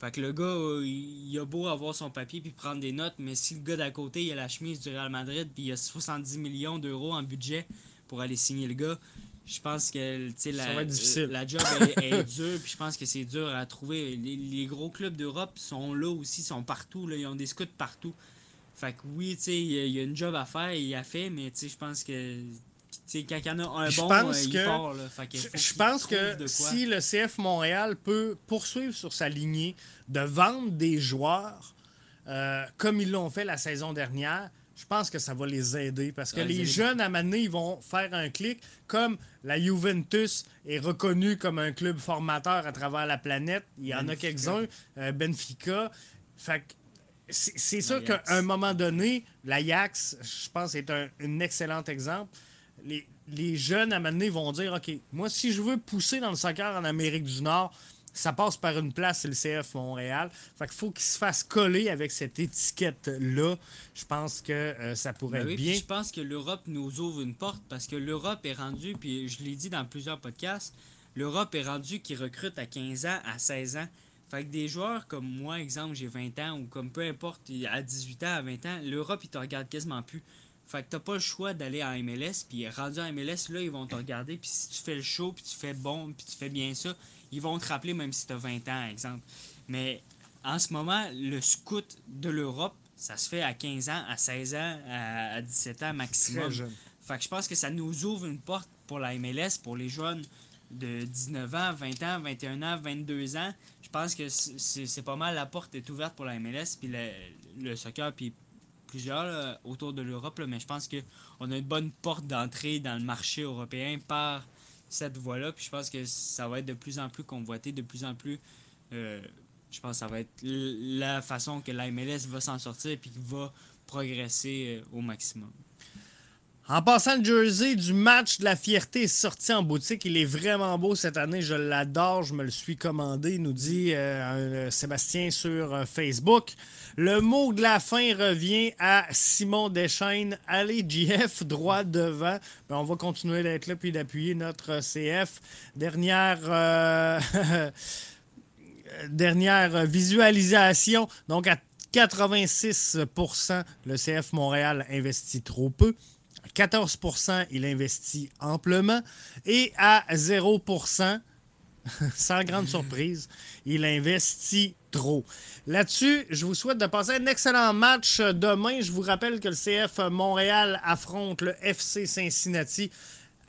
Fait que le gars, euh, il a beau avoir son papier puis prendre des notes, mais si le gars d'à côté, il a la chemise du Real Madrid puis il a 70 millions d'euros en budget pour aller signer le gars, je pense que la, la job est, dure puis je pense que c'est dur à trouver. Les, gros clubs d'Europe sont là aussi, sont partout, là, ils ont des scouts partout. Fait que oui, il y, a une job à faire, il a fait, mais je pense que quand il y en a un bon, euh, il part. je pense que si le CF Montréal peut poursuivre sur sa lignée de vendre des joueurs euh, comme ils l'ont fait la saison dernière, je pense que ça va les aider parce que les jeunes à Mané, ils vont faire un clic comme la Juventus est reconnue comme un club formateur à travers la planète. Il y en a quelques-uns, euh, Benfica. Fait c'est sûr qu'à un moment donné, l'Ajax, je pense, est un, un excellent exemple les, jeunes à un moment donné vont dire OK, moi, si je veux pousser dans le soccer en Amérique du Nord, ça passe par une place, c'est le CF Montréal. Fait qu'il faut qu'il se fasse coller avec cette étiquette-là. Je pense que euh, ça pourrait ben être bien. Je pense que l'Europe nous ouvre une porte parce que l'Europe est rendue, puis je l'ai dit dans plusieurs podcasts, l'Europe est rendue qui recrute à 15 ans, à 16 ans. Fait que des joueurs comme moi, exemple, j'ai 20 ans, ou comme peu importe, à 18 ans, à 20 ans, l'Europe, ils te regardent quasiment plus. Fait que t'as pas le choix d'aller en MLS, puis rendu en MLS, là, ils vont te regarder, puis si tu fais le show, puis tu fais bon, puis tu fais bien ça, ils vont te rappeler même si t'as 20 ans, exemple. Mais en ce moment, le scout de l'Europe ça se fait à 15 ans, à 16 ans, à, 17 ans maximum. Fait que je pense que ça nous ouvre une porte pour la MLS, pour les jeunes de 19 ans, 20 ans, 21 ans, 22 ans. Je pense que c'est pas mal, la porte est ouverte pour la MLS, puis le, le soccer, puis plusieurs autour de l'Europe, mais je pense qu'on a une bonne porte d'entrée dans le marché européen par cette voie-là. Puis je pense que ça va être de plus en plus convoité, de plus en plus. Euh, je pense que ça va être la façon que la MLS va s'en sortir et va progresser euh, au maximum. En passant le jersey du match de la fierté est sorti en boutique. Il est vraiment beau cette année. Je l'adore. Je me le suis commandé, nous dit euh, Sébastien sur Facebook. Le mot de la fin revient à Simon Deschaines. Allez, GF, droit devant. Ben, on va continuer d'être là puis d'appuyer notre CF. Dernière. Euh, dernière visualisation. Donc, à 86% le CF Montréal investit trop peu. 14% il investit amplement. Et à 0% sans grande surprise, il investit trop. Là-dessus, je vous souhaite de passer un excellent match demain. Je vous rappelle que le CF Montréal affronte le FC Cincinnati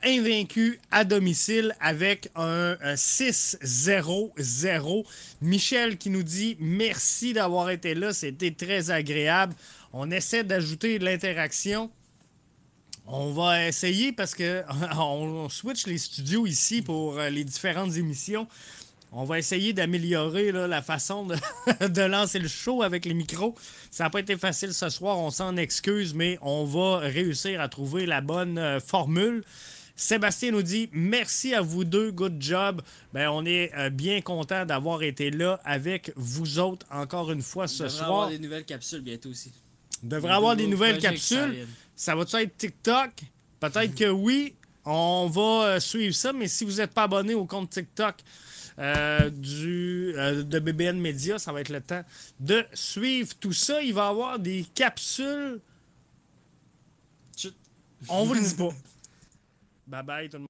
invaincu à domicile avec un 6-0-0. Michel qui nous dit merci d'avoir été là, c'était très agréable. On essaie d'ajouter de l'interaction. On va essayer parce que on switch les studios ici pour euh, les différentes émissions. On va essayer d'améliorer la façon de, lancer le show avec les micros. Ça n'a pas été facile ce soir, on s'en excuse, mais on va réussir à trouver la bonne euh, formule. Sébastien nous dit merci à vous deux, good job. Ben, on est euh, bien content d'avoir été là avec vous autres encore une fois ce soir. On devrait avoir des nouvelles capsules bientôt aussi. On devrait avoir des nouvelles capsules. Ça va-tu être TikTok? Peut-être que oui. On va euh, suivre ça, mais si vous n'êtes pas abonné au compte TikTok euh, du, euh, de BBN Media, ça va être le temps de suivre tout ça. Il va y avoir des capsules. On vous le dit pas. bye bye tout le monde.